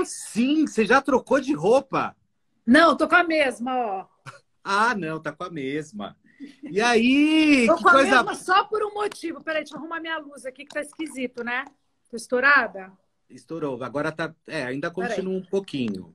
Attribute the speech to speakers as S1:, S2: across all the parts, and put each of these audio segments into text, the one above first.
S1: assim? Você já trocou de roupa?
S2: Não, tô com a mesma, ó.
S1: Ah, não, tá com a mesma. E aí,
S2: tô
S1: que
S2: com
S1: coisa.
S2: a mesma só por um motivo. Peraí, deixa eu arrumar minha luz aqui que tá esquisito, né? Tô estourada?
S1: Estourou. Agora tá. É, ainda continua um pouquinho.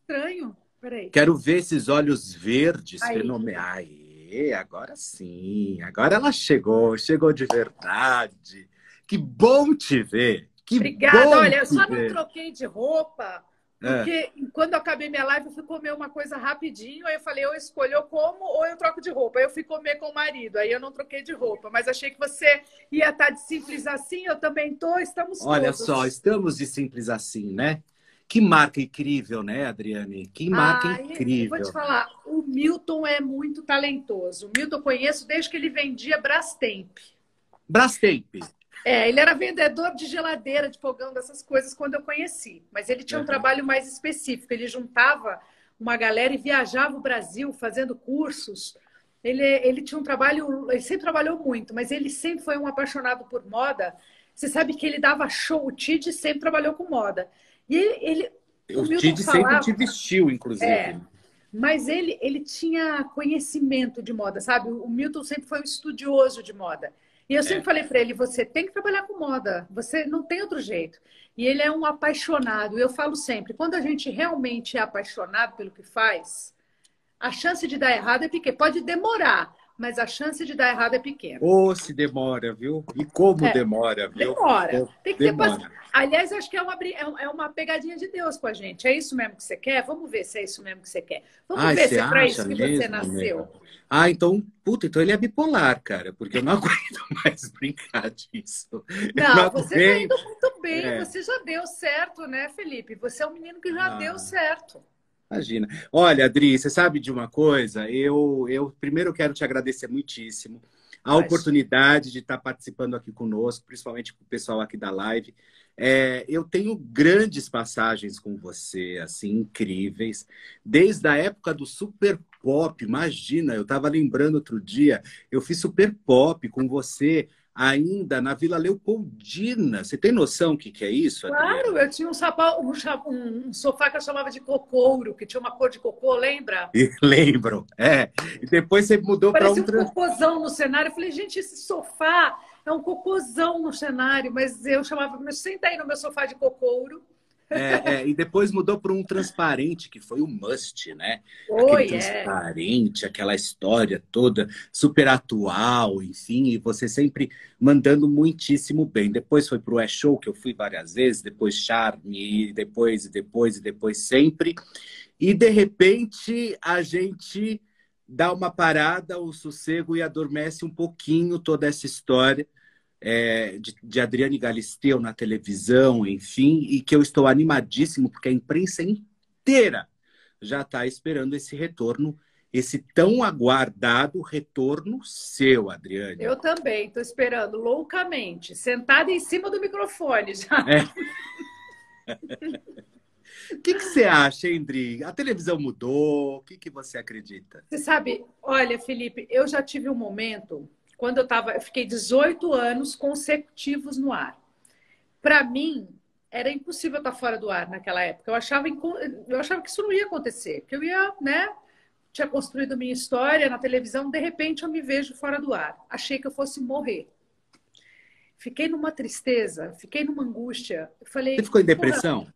S2: Estranho. Peraí.
S1: Quero ver esses olhos verdes fenomenais. Aê, agora sim. Agora ela chegou, chegou de verdade. Que bom te ver. Que
S2: Obrigada.
S1: bom
S2: Olha, eu só não troquei de roupa,
S1: É.
S2: porque quando eu acabei minha live, eu fui comer uma coisa rapidinho. Aí eu falei, ou eu escolho eu como ou eu troco de roupa. Aí eu fui comer com o marido. Aí eu não troquei de roupa. Mas achei que você ia estar de simples assim. Eu também tô. Estamos
S1: Olha
S2: todos.
S1: só, estamos de simples assim, né? Que marca incrível, né, Adriane? Que marca
S2: Ai,
S1: incrível.
S2: Vou te falar, o Milton é muito talentoso. O Milton eu conheço desde que ele vendia Brastemp.
S1: Brastemp.
S2: É, ele era vendedor de geladeira, de fogão, dessas coisas quando eu conheci. Mas ele tinha um
S1: Uhum.
S2: trabalho mais específico. Ele juntava uma galera e viajava o Brasil fazendo cursos. Ele, ele tinha um trabalho, ele sempre trabalhou muito, mas ele sempre foi um apaixonado por moda. Você sabe que ele dava show, o Tite sempre trabalhou com moda. E ele, ele
S1: O
S2: Milton
S1: Tid sempre te vestiu, inclusive.
S2: É. mas ele, ele tinha conhecimento de moda, sabe? O Milton sempre foi um estudioso de moda. E eu sempre
S1: É.
S2: falei para ele: você tem que trabalhar com moda, você não tem outro jeito. E ele é um apaixonado. Eu falo sempre: quando a gente realmente é apaixonado pelo que faz, a chance de dar errado é pequena. Pode demorar, mas a chance de dar errado é pequena.
S1: Ou se demora, viu? E como
S2: É.
S1: demora, viu?
S2: Demora. Tem que ter
S1: Demora.
S2: paci- Aliás, acho que é uma, é é uma pegadinha de Deus com a gente. É isso mesmo que você quer? Vamos ver se é isso mesmo que você quer. Vamos
S1: Ai,
S2: ver
S1: você
S2: se é
S1: acha
S2: isso que você
S1: mesmo,
S2: nasceu.
S1: meu? Ah, então, puta, então ele é bipolar, cara, porque eu não aguento mais brincar disso. Eu
S2: Não, você tá
S1: aguento.
S2: indo muito bem.
S1: É.
S2: Você já deu certo, né, Felipe? Você é um menino que já
S1: Ah.
S2: deu certo.
S1: Imagina. Olha, Adri, você sabe de uma coisa? Eu, eu primeiro quero te agradecer muitíssimo a
S2: Mas-
S1: oportunidade de estar participando aqui conosco, principalmente com o pessoal aqui da live. É, eu tenho grandes passagens com você, assim, incríveis, desde a época do Super Pop. Imagina, eu estava lembrando outro dia, eu fiz Super Pop com você ainda na Vila Leopoldina. Você tem noção o que, que é isso, Adriana?
S2: Claro, eu tinha um, sapa- um um- um sofá que eu chamava de cocouro, que tinha uma cor de cocô, lembra?
S1: E lembro, é. E depois você mudou para
S2: Parecia
S1: um.
S2: um
S1: tra-
S2: cocôzão no cenário. Eu falei, gente, esse sofá é um cocôzão no cenário, mas eu chamava, "Mas senta aí no meu sofá de cocouro.
S1: É, é, e depois mudou para um transparente, que foi o must, né?
S2: Oi,
S1: Aquele
S2: é.
S1: transparente, aquela história toda super atual, enfim, e você sempre mandando muitíssimo bem. Depois foi para o E-Show, que eu fui várias vezes, depois Charme, e depois, e depois, e depois sempre. E de repente a gente dá uma parada, o sossego e adormece um pouquinho toda essa história é, de, de Adriane Galisteu na televisão, enfim, e que eu estou animadíssimo porque a imprensa inteira já está esperando esse retorno, esse tão aguardado retorno seu, Adriane.
S2: Eu também, estou esperando loucamente, sentada em cima do microfone já.
S1: O que, que você acha, hein, Dri? A televisão mudou? O que, que você acredita?
S2: Você sabe, olha, Felipe, eu já tive um momento quando eu tava, eu fiquei 18 anos consecutivos no ar. Para mim, era impossível estar fora do ar naquela época. Eu achava, eu achava que isso não ia acontecer, que eu ia, né? Tinha construído minha história na televisão, de repente eu me vejo fora do ar. Achei que eu fosse morrer. Fiquei numa tristeza, fiquei numa angústia. Eu falei,
S1: Você ficou em
S2: "Porra,
S1: depressão?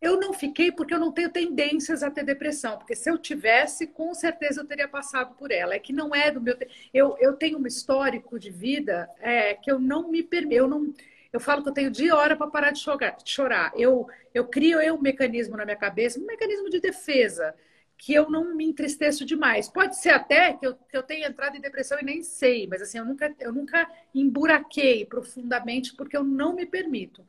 S2: Eu não fiquei porque eu não tenho tendências a ter depressão, porque se eu tivesse, com certeza eu teria passado por ela. É que não é do meu. Eu, eu tenho um histórico de vida é, que eu não me permito. Eu, não... eu falo que eu tenho dia e hora para parar de chorar. de chorar. Eu, eu crio eu, um mecanismo na minha cabeça, um mecanismo de defesa, que eu não me entristeço demais. Pode ser até que eu, que eu tenha entrado em depressão e nem sei, mas assim, eu nunca, eu nunca emburaquei profundamente porque eu não me permito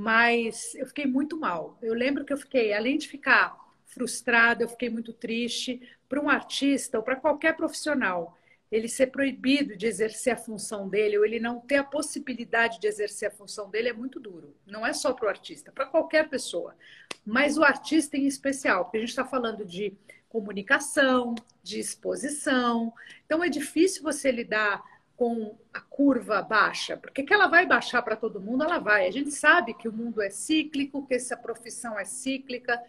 S2: mas eu fiquei muito mal. Eu lembro que eu fiquei, além de ficar frustrada, eu fiquei muito triste. Para um artista ou para qualquer profissional, ele ser proibido de exercer a função dele ou ele não ter a possibilidade de exercer a função dele é muito duro. Não é só para o artista, para qualquer pessoa. Mas o artista em especial, porque a gente está falando de comunicação, de exposição. Então é difícil você lidar com a curva baixa, porque que ela vai baixar para todo mundo, ela vai. A gente sabe que o mundo é cíclico, que essa profissão é cíclica,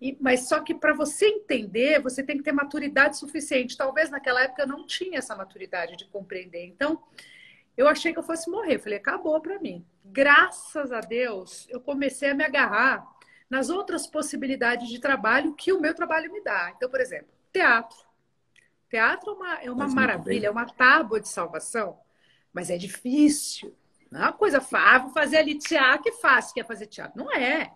S2: e, mas só que para você entender, você tem que ter maturidade suficiente. Talvez naquela época eu não tinha essa maturidade de compreender. Então, eu achei que eu fosse morrer. Falei, acabou para mim. Graças a Deus, eu comecei a me agarrar nas outras possibilidades de trabalho que o meu trabalho me dá. Então, por exemplo, teatro. Teatro é uma, é uma maravilha, é uma tábua de salvação, mas é difícil. Não é uma coisa fácil. Ah, vou fazer ali teatro, que fácil que é fazer teatro. Não é.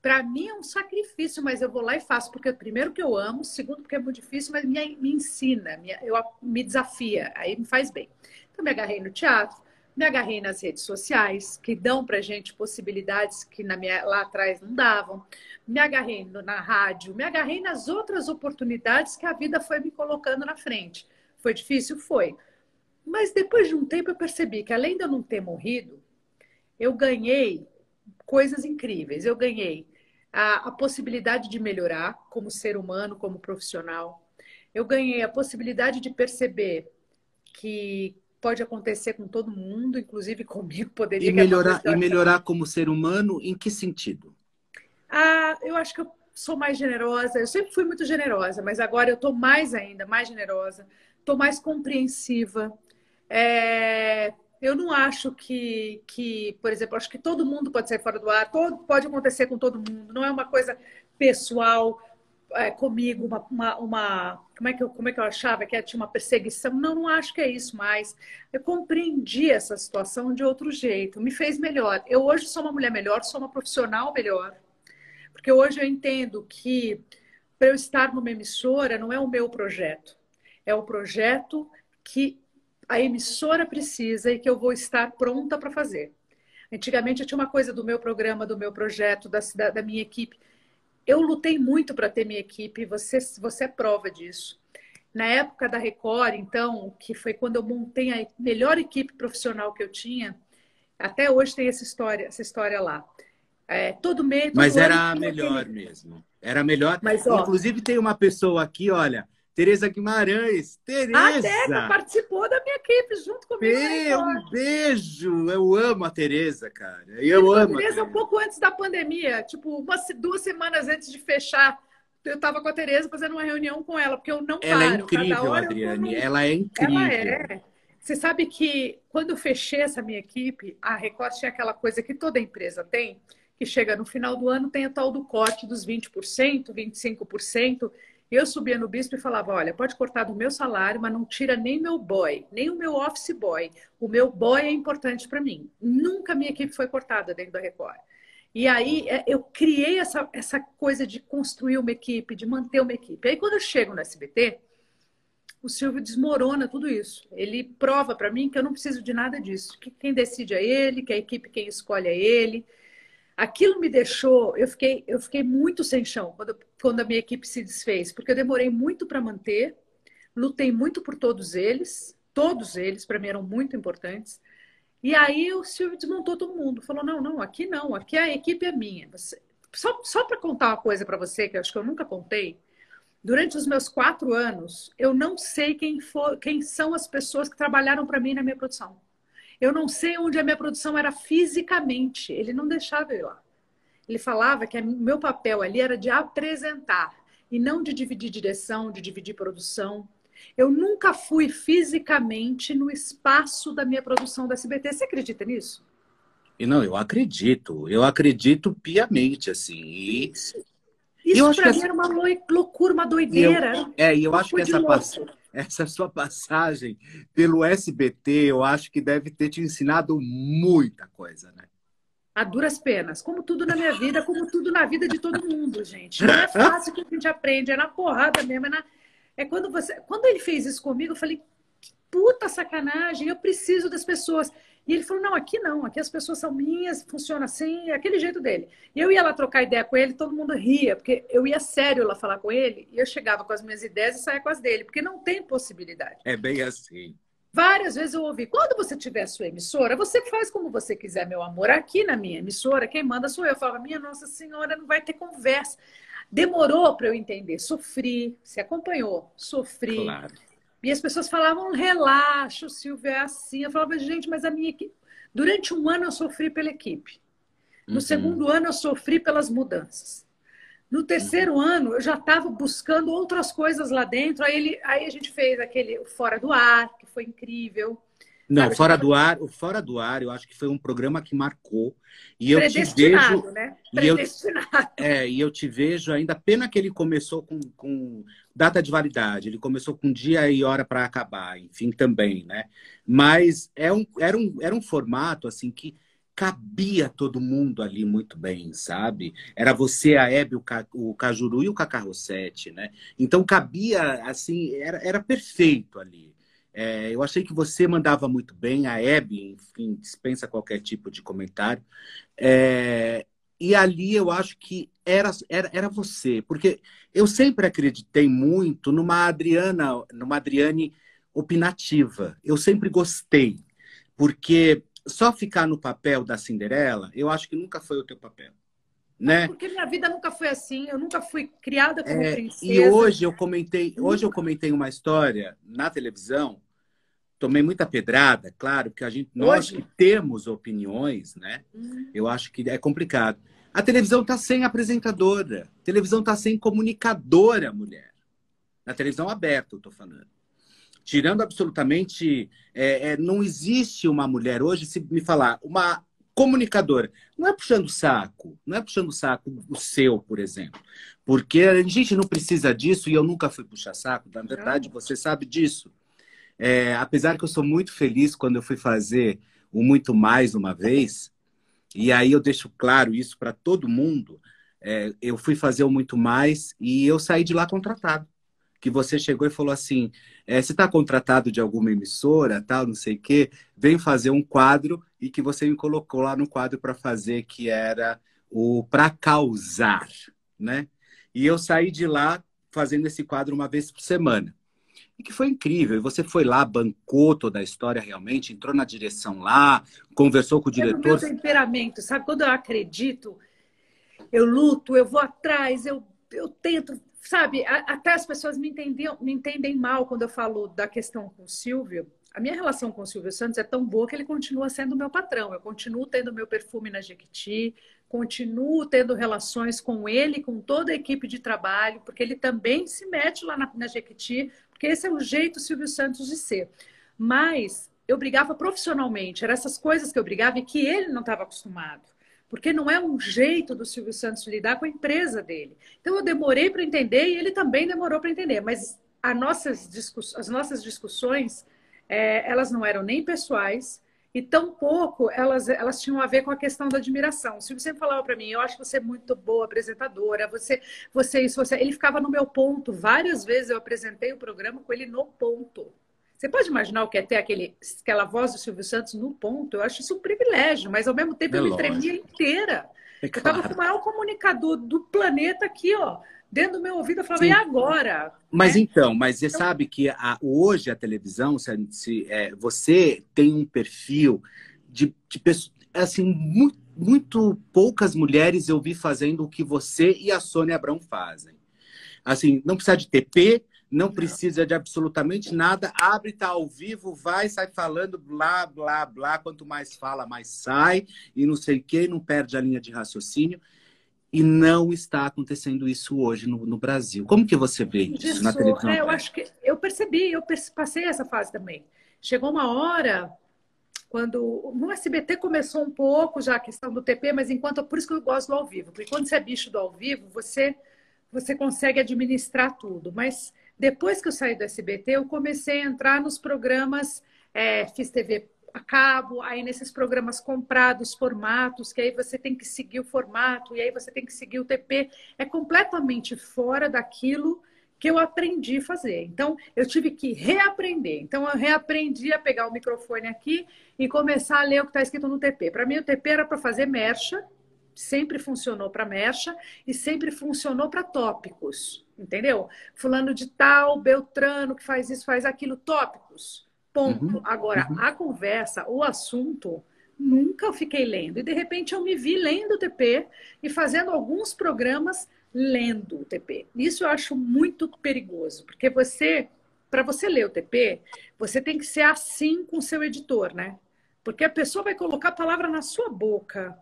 S2: Para mim é um sacrifício, mas eu vou lá e faço, porque primeiro que eu amo, segundo porque é muito difícil, mas me, me ensina, me, eu, me desafia, aí me faz bem. Então, me agarrei no teatro, me agarrei nas redes sociais, que dão para gente possibilidades que minha, lá atrás não davam. Me agarrei na rádio, me agarrei nas outras oportunidades que a vida foi me colocando na frente. Foi difícil? Foi. Mas depois de um tempo eu percebi que, além de eu não ter morrido, eu ganhei coisas incríveis. Eu ganhei a, a possibilidade de melhorar como ser humano, como profissional. Eu ganhei a possibilidade de perceber que pode acontecer com todo mundo, inclusive comigo poderia.
S1: E melhorar, e melhorar como ser humano, em que sentido?
S2: Ah, eu acho que eu sou mais generosa. Eu sempre fui muito generosa, mas agora eu estou mais ainda, mais generosa. Estou mais compreensiva. É... Eu não acho que, que, por exemplo, acho que todo mundo pode sair fora do ar, todo, pode acontecer com todo mundo. Não é uma coisa pessoal é, comigo uma, uma, uma, como, é que eu, como é que eu achava que tinha uma perseguição. Não, não acho que é isso mais. Eu compreendi essa situação de outro jeito, me fez melhor. Eu hoje sou uma mulher melhor, sou uma profissional melhor. Porque hoje eu entendo que para eu estar numa emissora não é o meu projeto, é o projeto que a emissora precisa e que eu vou estar pronta para fazer. Antigamente eu tinha uma coisa do meu programa, do meu projeto, da, da minha equipe eu lutei muito para ter minha equipe, você, você é prova disso. Na época da Record, então, que foi quando eu montei a melhor equipe profissional que eu tinha, até hoje tem essa história, essa história lá. É, todo mês.
S1: Mas era a melhor mesmo. Era melhor. Mas, ó, Inclusive, tem uma pessoa aqui, olha, Tereza Guimarães. Tereza! A
S2: Tereza participou da minha equipe junto comigo.
S1: Bê, um beijo! Eu amo a Tereza, cara. Eu amo.
S2: A Tereza um pouco antes da pandemia, tipo, uma, duas semanas antes de fechar. Eu estava com a Tereza fazendo uma reunião com ela, porque eu não
S1: ela é paro. Ela é incrível, Adriane. Ela é incrível. Ela é.
S2: Você sabe que quando eu fechei essa minha equipe, a Record tinha aquela coisa que toda empresa tem, que chega no final do ano, tem a tal do corte dos 20%, 25%. Eu subia no bispo e falava: olha, pode cortar do meu salário, mas não tira nem meu boy, nem o meu office boy. O meu boy é importante para mim. Nunca minha equipe foi cortada dentro da Record. E aí é, eu criei essa, essa coisa de construir uma equipe, de manter uma equipe. Aí quando eu chego no SBT, o Silvio desmorona tudo isso. Ele prova para mim que eu não preciso de nada disso. Que quem decide é ele, que a equipe quem escolhe é ele aquilo me deixou, eu fiquei, eu fiquei muito sem chão quando, quando a minha equipe se desfez, porque eu demorei muito para manter, lutei muito por todos eles, todos eles para mim eram muito importantes. E aí o Silvio desmontou todo mundo, falou: não, não, aqui não, aqui a equipe é minha. Você... Só, só para contar uma coisa para você, que eu acho que eu nunca contei, durante os meus quatro anos, eu não sei quem, for, quem são as pessoas que trabalharam para mim na minha produção. Eu não sei onde a minha produção era fisicamente. Ele não deixava eu ir lá. Ele falava que o meu papel ali era de apresentar e não de dividir direção, de dividir produção. Eu nunca fui fisicamente no espaço da minha produção da SBT. Você acredita nisso?
S1: E não, eu acredito. Eu acredito piamente, assim. E...
S2: Isso, Isso para mim essa... era uma loucura, uma doideira.
S1: Eu, é, e eu acho que essa passagem essa sua passagem pelo SBT, eu acho que deve ter te ensinado muita coisa, né?
S2: A duras penas, como tudo na minha vida, como tudo na vida de todo mundo, gente. Não é fácil que a gente aprende, é na porrada mesmo. É, na... é quando você. Quando ele fez isso comigo, eu falei, puta sacanagem, eu preciso das pessoas. E ele falou: não, aqui não, aqui as pessoas são minhas, funciona assim, é aquele jeito dele. E eu ia lá trocar ideia com ele, todo mundo ria, porque eu ia sério lá falar com ele, e eu chegava com as minhas ideias e saía com as dele, porque não tem possibilidade.
S1: É bem assim.
S2: Várias vezes eu ouvi: quando você tiver sua emissora, você faz como você quiser, meu amor. Aqui na minha emissora, quem manda sou eu. Eu falava: minha Nossa Senhora, não vai ter conversa. Demorou para eu entender. Sofri, se acompanhou, sofri. Claro E as pessoas falavam, relaxa, o Silvio é assim. Eu falava, gente, mas a minha equipe. Durante um ano eu sofri pela equipe. No uhum. segundo ano eu sofri pelas mudanças. No terceiro uhum. ano eu já estava buscando outras coisas lá dentro. Aí, ele, aí a gente fez aquele Fora do Ar, que foi incrível.
S1: Não, Sabe, fora do ar, o fora do ar, eu acho que foi um programa que marcou. E eu te vejo,
S2: né?
S1: E eu, é, e eu te vejo ainda. Pena que ele começou com, com data de validade. Ele começou com dia e hora para acabar, enfim, também, né? Mas é um, era, um, era um formato assim que cabia todo mundo ali muito bem, sabe? Era você, a Hebe, o, Ca, o Cajuru e o Cacarrosete, né? Então cabia, assim, era, era perfeito ali. É, eu achei que você mandava muito bem, a Hebe, enfim, dispensa qualquer tipo de comentário. É, e ali eu acho que era, era, era você, porque eu sempre acreditei muito numa Adriana, numa Adriane opinativa. Eu sempre gostei, porque só ficar no papel da Cinderela, eu acho que nunca foi o teu papel. Né?
S2: Porque minha vida nunca foi assim, eu nunca fui criada como é, princesa.
S1: E hoje eu comentei, hoje eu comentei uma história na televisão tomei muita pedrada, claro, que a gente, nós que temos opiniões, né? Uhum. Eu acho que é complicado. A televisão está sem apresentadora, a televisão está sem comunicadora, mulher. Na televisão aberta, eu estou falando. Tirando absolutamente. É, é, não existe uma mulher hoje, se me falar, uma comunicadora. Não é puxando saco, não é puxando saco o seu, por exemplo. Porque a gente não precisa disso e eu nunca fui puxar saco, na verdade, você sabe disso. É, apesar que eu sou muito feliz quando eu fui fazer o Muito Mais uma vez, e aí eu deixo claro isso para todo mundo, é, eu fui fazer o Muito Mais e eu saí de lá contratado. Que você chegou e falou assim: é, você está contratado de alguma emissora, tal, não sei o quê, vem fazer um quadro e que você me colocou lá no quadro para fazer, que era o Pra Causar, né? E eu saí de lá fazendo esse quadro uma vez por semana e que foi incrível. E você foi lá, bancou toda a história realmente, entrou na direção lá, conversou com o diretor. É o meu
S2: temperamento, sabe? Quando eu acredito, eu luto, eu vou atrás, eu, eu tento, sabe? Até as pessoas me, entendiam, me entendem mal quando eu falo da questão com o Silvio. A minha relação com o Silvio Santos é tão boa que ele continua sendo meu patrão. Eu continuo tendo meu perfume na Jequiti, continuo tendo relações com ele, com toda a equipe de trabalho, porque ele também se mete lá na, na Jequiti porque esse é o jeito Silvio Santos de ser. Mas eu brigava profissionalmente, eram essas coisas que eu brigava e que ele não estava acostumado. Porque não é um jeito do Silvio Santos lidar com a empresa dele. Então eu demorei para entender e ele também demorou para entender. Mas nossas as nossas discussões, é, elas não eram nem pessoais, e tampouco elas, elas tinham a ver com a questão da admiração. O Silvio sempre falava para mim, eu acho você muito boa apresentadora, você, você isso, você... Ele ficava no meu ponto. Várias vezes eu apresentei o programa com ele no ponto. Você pode imaginar o que é ter aquele, aquela voz do Silvio Santos no ponto? Eu acho isso um privilégio, mas ao mesmo tempo é eu me tremia inteira. É claro. Eu estava com o maior comunicador do planeta aqui, ó, dentro do meu ouvido, eu falava, Sim. e agora?
S1: Mas né? então, mas você então... sabe que a, hoje a televisão, se, se é, você tem um perfil de, de pessoas, assim, muito, muito poucas mulheres eu vi fazendo o que você e a Sônia Abrão fazem. Assim, não precisa de TP, não precisa de absolutamente nada, abre, tá ao vivo, vai, sai falando, blá, blá, blá. Quanto mais fala, mais sai, e não sei o quê, não perde a linha de raciocínio. E não está acontecendo isso hoje no, no Brasil. Como que você vê isso, isso na televisão?
S2: É, eu acho que eu percebi, eu passei essa fase também. Chegou uma hora quando no SBT começou um pouco já a questão do TP, mas enquanto por isso que eu gosto do ao vivo, porque quando você é bicho do ao vivo, você você consegue administrar tudo. Mas depois que eu saí do SBT, eu comecei a entrar nos programas, é, fiz TV a cabo, aí nesses programas comprados, formatos, que aí você tem que seguir o formato, e aí você tem que seguir o TP. É completamente fora daquilo que eu aprendi a fazer. Então, eu tive que reaprender. Então, eu reaprendi a pegar o microfone aqui e começar a ler o que está escrito no TP. Para mim, o TP era para fazer mercha, sempre funcionou para mercha e sempre funcionou para tópicos, entendeu? Fulano de tal, Beltrano, que faz isso, faz aquilo, tópicos. Ponto. Uhum, Agora, uhum. a conversa, o assunto, nunca eu fiquei lendo. E de repente eu me vi lendo o TP e fazendo alguns programas lendo o TP. Isso eu acho muito perigoso, porque você para você ler o TP, você tem que ser assim com o seu editor, né? Porque a pessoa vai colocar a palavra na sua boca.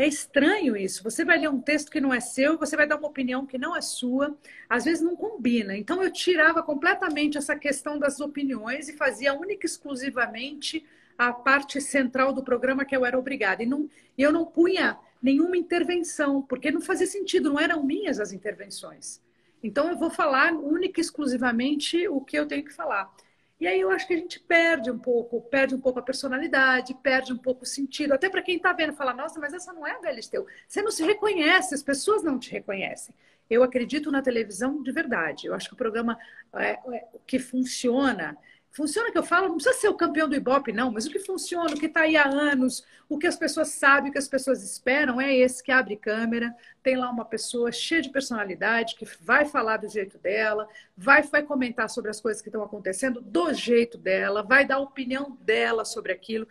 S2: É estranho isso. Você vai ler um texto que não é seu, você vai dar uma opinião que não é sua, às vezes não combina. Então eu tirava completamente essa questão das opiniões e fazia única e exclusivamente a parte central do programa que eu era obrigada. E não, eu não punha nenhuma intervenção, porque não fazia sentido, não eram minhas as intervenções. Então eu vou falar única e exclusivamente o que eu tenho que falar. E aí eu acho que a gente perde um pouco, perde um pouco a personalidade, perde um pouco o sentido. Até para quem está vendo, fala, nossa, mas essa não é a Galisteu. Você não se reconhece, as pessoas não te reconhecem. Eu acredito na televisão de verdade. Eu acho que o programa é, é, que funciona Funciona que eu falo, não precisa ser o campeão do Ibope, não, mas o que funciona, o que está aí há anos, o que as pessoas sabem, o que as pessoas esperam é esse que abre câmera, tem lá uma pessoa cheia de personalidade, que vai falar do jeito dela, vai, vai comentar sobre as coisas que estão acontecendo do jeito dela, vai dar a opinião dela sobre aquilo.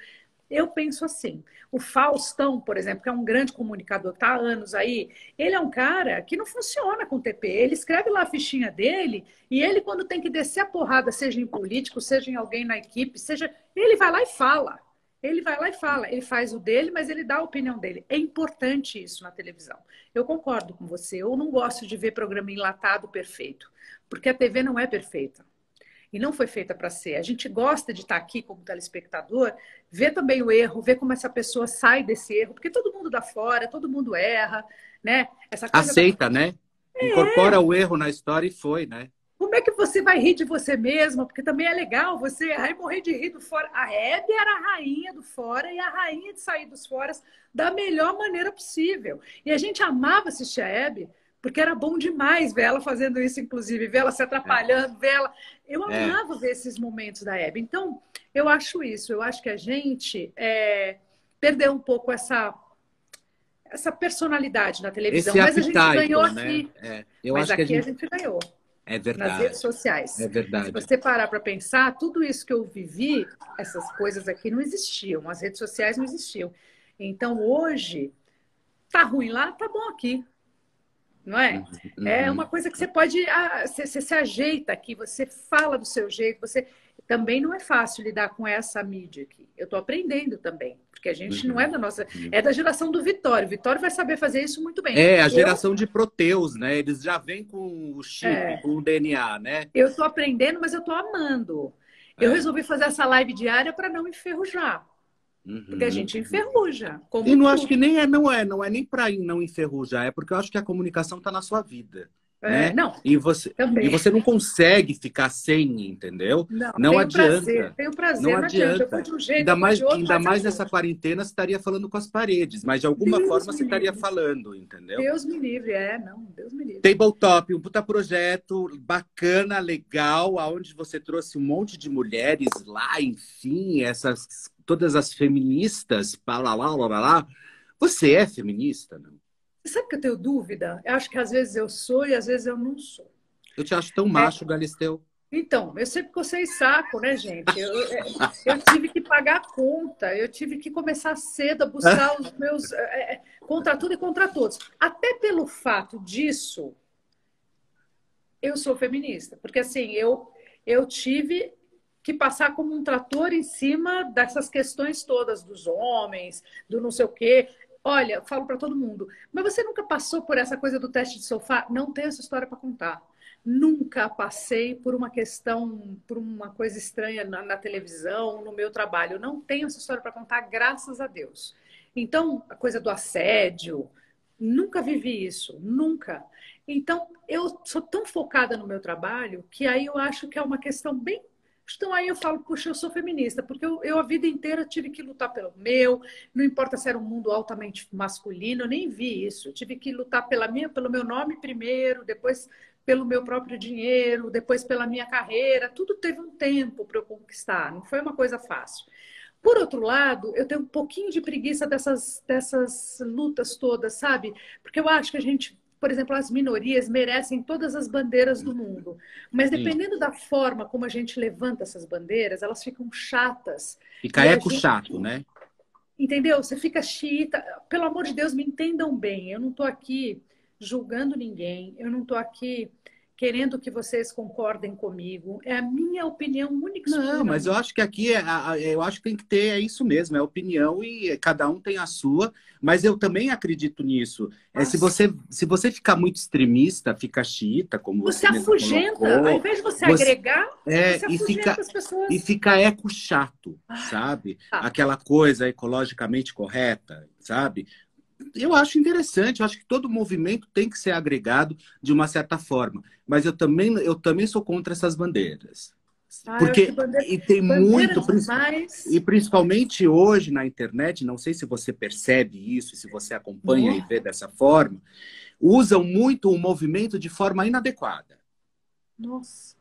S2: Eu penso assim. O Faustão, por exemplo, que é um grande comunicador, está há anos aí, ele é um cara que não funciona com TP. Ele escreve lá a fichinha dele e ele, quando tem que descer a porrada, seja em político, seja em alguém na equipe, seja. Ele vai lá e fala. Ele vai lá e fala. Ele faz o dele, mas ele dá a opinião dele. É importante isso na televisão. Eu concordo com você. Eu não gosto de ver programa enlatado perfeito, porque a TV não é perfeita e não foi feita para ser. A gente gosta de estar aqui como telespectador, ver também o erro, ver como essa pessoa sai desse erro, porque todo mundo dá fora, todo mundo erra, né?
S1: Aceita, da... né? É. Incorpora o erro na história e foi, né?
S2: Como é que você vai rir de você mesma? Porque também é legal você errar e morrer de rir do fora. A Hebe era a rainha do fora e a rainha de sair dos foras da melhor maneira possível. E a gente amava assistir a Hebe porque era bom demais ver ela fazendo isso, inclusive, ver ela se atrapalhando, é. ver ela. Eu é. amava ver esses momentos da Hebe. Então, eu acho isso. Eu acho que a gente é, perdeu um pouco essa essa personalidade na televisão.
S1: Esse
S2: mas a gente ganhou
S1: né?
S2: aqui.
S1: É.
S2: Eu mas aqui a gente... a gente ganhou.
S1: É verdade.
S2: Nas redes sociais.
S1: É verdade.
S2: Se você parar para pensar, tudo isso que eu vivi, essas coisas aqui não existiam. As redes sociais não existiam. Então, hoje, tá ruim lá, tá bom aqui não é? Uhum. É uma coisa que você pode. Ah, você, você, se ajeita aqui, você fala do seu jeito, você. Também não é fácil lidar com essa mídia aqui. Eu estou aprendendo também, porque a gente uhum. não é da nossa. Uhum. É da geração do Vitório. O Vitório vai saber fazer isso muito bem.
S1: É, a geração eu... de Proteus, né? Eles já vêm com o chip, é. com o DNA, né?
S2: Eu estou aprendendo, mas eu estou amando. É. Eu resolvi fazer essa live diária para não enferrujar. Uhum. Porque a gente enferruja.
S1: e não tudo. acho que nem é, não é, não é nem para não enferrujar, é porque eu acho que a comunicação está na sua vida. É, né?
S2: Não.
S1: E você, também. e você não consegue ficar sem, entendeu?
S2: Não, não
S1: tenho adianta.
S2: Prazer, tenho prazer, não, não adianta. adianta. Um jeito,
S1: ainda mais, outro, ainda mais nessa quarentena você estaria falando com as paredes, mas de alguma Deus forma você estaria falando, entendeu?
S2: Deus me livre, é, não, Deus me livre.
S1: Tabletop, um puta projeto bacana, legal, aonde você trouxe um monte de mulheres lá, enfim, essas todas as feministas, blá, blá, blá, blá. Você é feminista, não?
S2: Sabe que eu tenho dúvida? Eu acho que às vezes eu sou e às vezes eu não sou.
S1: Eu te acho tão é. macho, Galisteu.
S2: Então, eu sempre cocei saco, né, gente? Eu, eu, tive que pagar a conta, eu tive que começar cedo a buscar os meus. É, é, contra tudo e contra todos. Até pelo fato disso, eu sou feminista. Porque, assim, eu, eu tive que passar como um trator em cima dessas questões todas dos homens, do não sei o quê. Olha, falo para todo mundo, mas você nunca passou por essa coisa do teste de sofá? Não tenho essa história para contar. Nunca passei por uma questão, por uma coisa estranha na, na televisão, no meu trabalho. não tenho essa história para contar, graças a Deus. Então, a coisa do assédio, nunca vivi isso, nunca. Então, eu sou tão focada no meu trabalho que aí eu acho que é uma questão bem então aí eu falo, puxa, eu sou feminista, porque eu, eu, a vida inteira tive que lutar pelo meu, não importa se era um mundo altamente masculino, eu nem vi isso. Eu tive que lutar pela minha, pelo meu nome primeiro, depois pelo meu próprio dinheiro, depois pela minha carreira. Tudo teve um tempo para eu conquistar, não foi uma coisa fácil. Por outro lado, eu tenho um pouquinho de preguiça dessas, dessas lutas todas, sabe? Porque eu acho que a gente por exemplo, as minorias merecem todas as bandeiras do mundo. Mas dependendo Sim. da forma como a gente levanta essas bandeiras, elas ficam chatas.
S1: Fica eco gente... chato, né?
S2: Entendeu? Você fica xiita. Pelo amor de Deus, me entendam bem. Eu não estou aqui julgando ninguém. Eu não estou aqui querendo que vocês concordem comigo. É a minha opinião única.
S1: Não, mas eu acho que aqui é, eu acho que tem que ter é isso mesmo, é opinião e cada um tem a sua. Mas eu também acredito nisso. É, se você se você ficar muito extremista, fica xiita, como
S2: você, você afugenta, colocou, ao invés de você, você agregar,
S1: é, você e fica as pessoas. e fica eco chato, ah, sabe? Tá. Aquela coisa ecologicamente correta, sabe? Eu acho interessante, eu acho que todo movimento tem que ser agregado de uma certa forma. Mas eu também, eu também sou contra essas bandeiras. Ah, Porque bandeira, e tem muito, demais. e principalmente hoje na internet, não sei se você percebe isso, se você acompanha e vê dessa forma, usam muito o movimento de forma inadequada.
S2: Nossa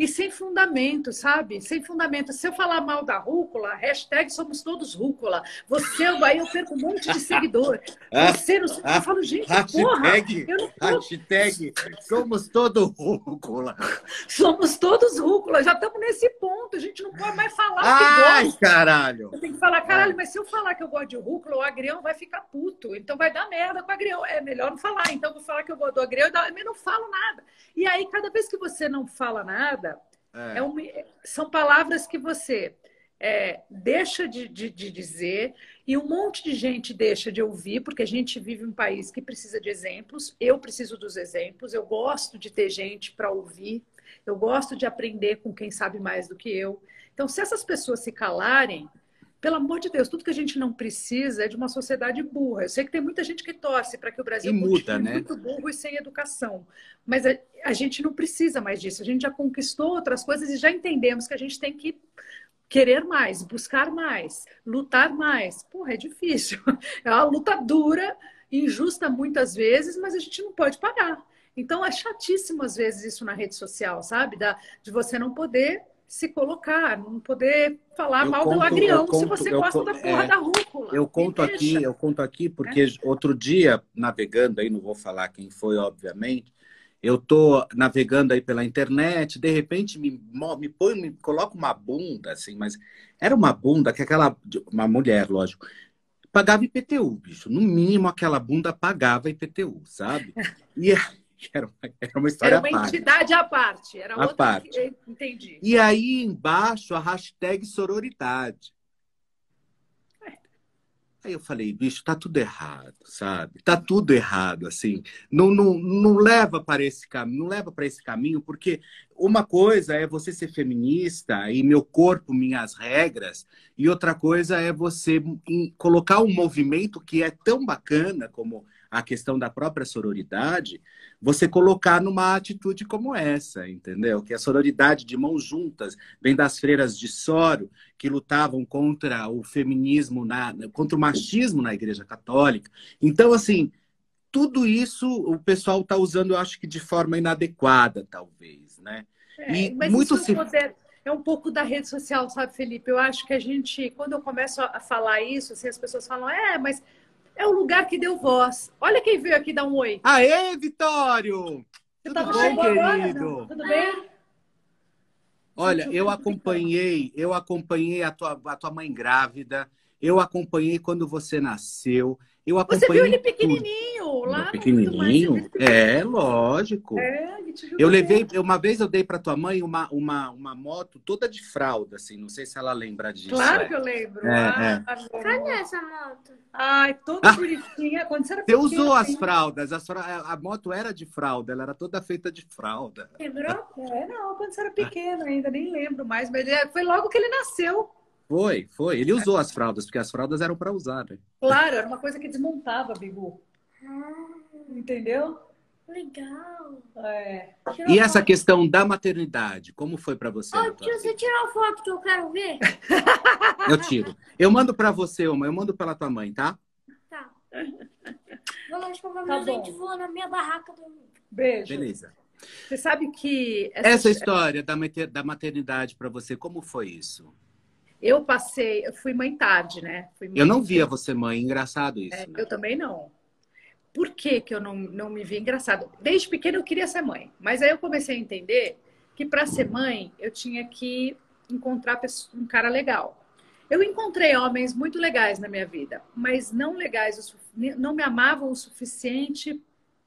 S2: e sem fundamento, sabe? Sem fundamento. Se eu falar mal da rúcula, hashtag somos todos rúcula. Você, aí eu perco um monte de seguidor. Ah, Você, não sei, eu falo, gente, hashtag, porra, não
S1: Hashtag somos todos rúcula.
S2: Somos todos rúcula. Já estamos nesse ponto. A gente não pode mais falar
S1: Ai, que gosta. caralho.
S2: Eu tenho que falar, caralho, mas se eu falar que eu gosto de rúcula, o agrião vai ficar puto. Então vai dar merda com o agrião. É melhor não falar. Então eu vou falar que eu gosto do agrião, mas não falo nada. E aí, cada vez que você não fala nada, é. É são palavras que você é, deixa de, de, de, dizer e um monte de gente deixa de ouvir, porque a gente vive um país que precisa de exemplos. Eu preciso dos exemplos, eu gosto de ter gente para ouvir, eu gosto de aprender com quem sabe mais do que eu. Então, se essas pessoas se calarem, pelo amor de Deus, tudo que a gente não precisa é de uma sociedade burra. Eu sei que tem muita gente que torce para que o Brasil
S1: muda, né?
S2: muito burro e sem educação. Mas a, a, gente não precisa mais disso. A gente já conquistou outras coisas e já entendemos que a gente tem que querer mais, buscar mais, lutar mais. Porra, é difícil. É uma luta dura, injusta muitas vezes, mas a gente não pode parar. Então é chatíssimo às vezes isso na rede social, sabe? Da, de você não poder se colocar, não poder falar eu mal conto, do agrião conto, se você gosta eu, da porra é, da rúcula.
S1: Eu conto aqui, eu conto aqui porque é. outro dia, navegando aí, não vou falar quem foi, obviamente, eu tô navegando aí pela internet, de repente me, me põe, me coloca uma bunda, assim, mas era uma bunda que aquela, uma mulher, lógico, pagava IPTU, bicho. No mínimo aquela bunda pagava IPTU, sabe? E era uma, era uma história
S2: Era uma entidade à parte. Era
S1: outra parte.
S2: Que... Entendi.
S1: E aí embaixo a hashtag sororidade. Aí eu falei, bicho, tá tudo errado, sabe? Tá tudo errado, assim. Não, não, não leva para esse caminho, não leva para esse caminho, porque uma coisa é você ser feminista e meu corpo, minhas regras, e outra coisa é você colocar um movimento que é tão bacana como a questão da própria sororidade, você colocar numa atitude como essa, entendeu? Que a sororidade de mãos juntas vem das freiras de Soro, que lutavam contra o feminismo, na, contra o machismo na Igreja Católica. Então, assim, tudo isso o pessoal está usando, eu acho que de forma inadequada, talvez, né?
S2: É, e mas muito se... Poder é um pouco da rede social, sabe, Felipe? Eu acho que a gente, quando eu começo a falar isso, assim, as pessoas falam, é, mas é o lugar que deu voz. Olha quem veio aqui dar um oi.
S1: Aê, Vitório! Você Tudo bom, querido?
S2: Tudo bem?
S1: Olha, eu acompanhei, eu acompanhei a tua, a tua mãe grávida, eu acompanhei quando você nasceu, eu acompanhei Você
S2: viu ele pequenininho lá?
S1: Pequenininho? É, lógico. É, eu levei, uma vez eu dei para tua mãe uma, uma, uma moto toda de fralda, assim, não sei se ela lembra disso.
S2: Claro é. que eu lembro.
S1: É, ah, é.
S3: Cadê essa moto?
S2: Ai, toda ah, bonitinha. Quando você era Você
S1: usou as fraldas, as fra... a moto era de fralda, ela era toda feita de fralda.
S2: Lembrou? É, não, quando você era pequeno ainda, nem lembro mais, mas é, foi logo que ele nasceu.
S1: Foi, foi. Ele usou as fraldas, porque as fraldas eram para usar, né?
S2: Claro, era uma coisa que desmontava, Bigu. Ah, Entendeu?
S3: Legal.
S2: É.
S1: E essa questão da maternidade, como foi para você?
S3: Oh, tio, você tirou a foto que eu quero ver?
S1: Eu tiro. Eu mando para você uma, eu mando pela tua mãe, tá?
S3: Tá. Vou lá escovar tá meus dentes, vou na minha barraca do...
S2: Beijo.
S1: Beleza.
S2: Você sabe que...
S1: Essa, essa história da maternidade para você, como foi isso?
S2: Eu passei, eu fui mãe tarde, né? Mãe
S1: eu não via você mãe, engraçado isso. É,
S2: né? Eu também não. Por que, que eu não, não me vi engraçado? Desde pequena eu queria ser mãe, mas aí eu comecei a entender que para ser mãe eu tinha que encontrar um cara legal. Eu encontrei homens muito legais na minha vida, mas não legais, não me amavam o suficiente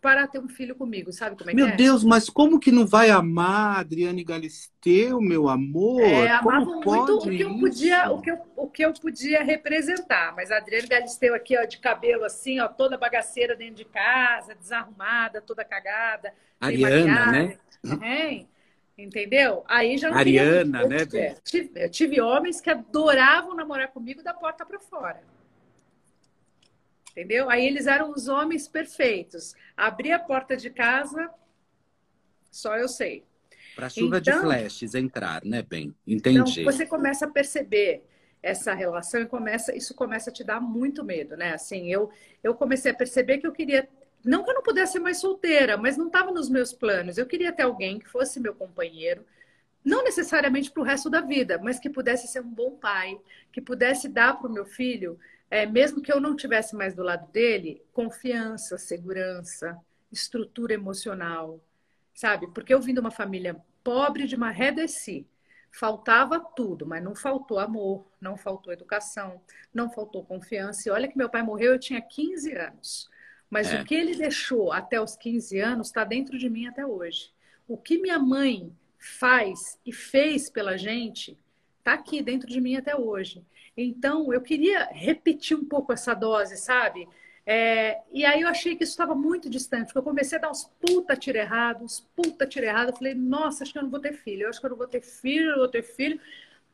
S2: para ter um filho comigo, sabe como é
S1: meu
S2: que é?
S1: Meu Deus, mas como que não vai amar Adriane Galisteu, meu amor?
S2: É, amava muito o que, eu podia, o, que eu, o que eu podia representar. Mas a Adriane Galisteu aqui, ó, de cabelo assim, ó, toda bagaceira dentro de casa, desarrumada, toda cagada.
S1: Ariana, né?
S2: É, entendeu? Aí já não
S1: Ariana,
S2: queria...
S1: né?
S2: Eu tive, eu tive homens que adoravam namorar comigo da porta para fora entendeu? Aí eles eram os homens perfeitos. Abri a porta de casa, só eu sei.
S1: Para chuva então, de flashes entrar, né, bem? Entendi.
S2: Então você começa a perceber essa relação e começa, isso começa a te dar muito medo, né? Assim, eu eu comecei a perceber que eu queria não que eu não pudesse ser mais solteira, mas não estava nos meus planos. Eu queria ter alguém que fosse meu companheiro, não necessariamente para o resto da vida, mas que pudesse ser um bom pai, que pudesse dar para o meu filho é, mesmo que eu não tivesse mais do lado dele, confiança, segurança, estrutura emocional, sabe? Porque eu vim de uma família pobre de maré de si. Faltava tudo, mas não faltou amor, não faltou educação, não faltou confiança. E olha que meu pai morreu, eu tinha 15 anos. Mas é. o que ele deixou até os 15 anos está dentro de mim até hoje. O que minha mãe faz e fez pela gente está aqui dentro de mim até hoje. Então, eu queria repetir um pouco essa dose, sabe? É, e aí eu achei que isso estava muito distante, porque eu comecei a dar uns puta tiro errado, uns puta tiro errado. Eu falei, nossa, acho que eu não vou ter filho, eu acho que eu não vou ter filho, eu não vou ter filho.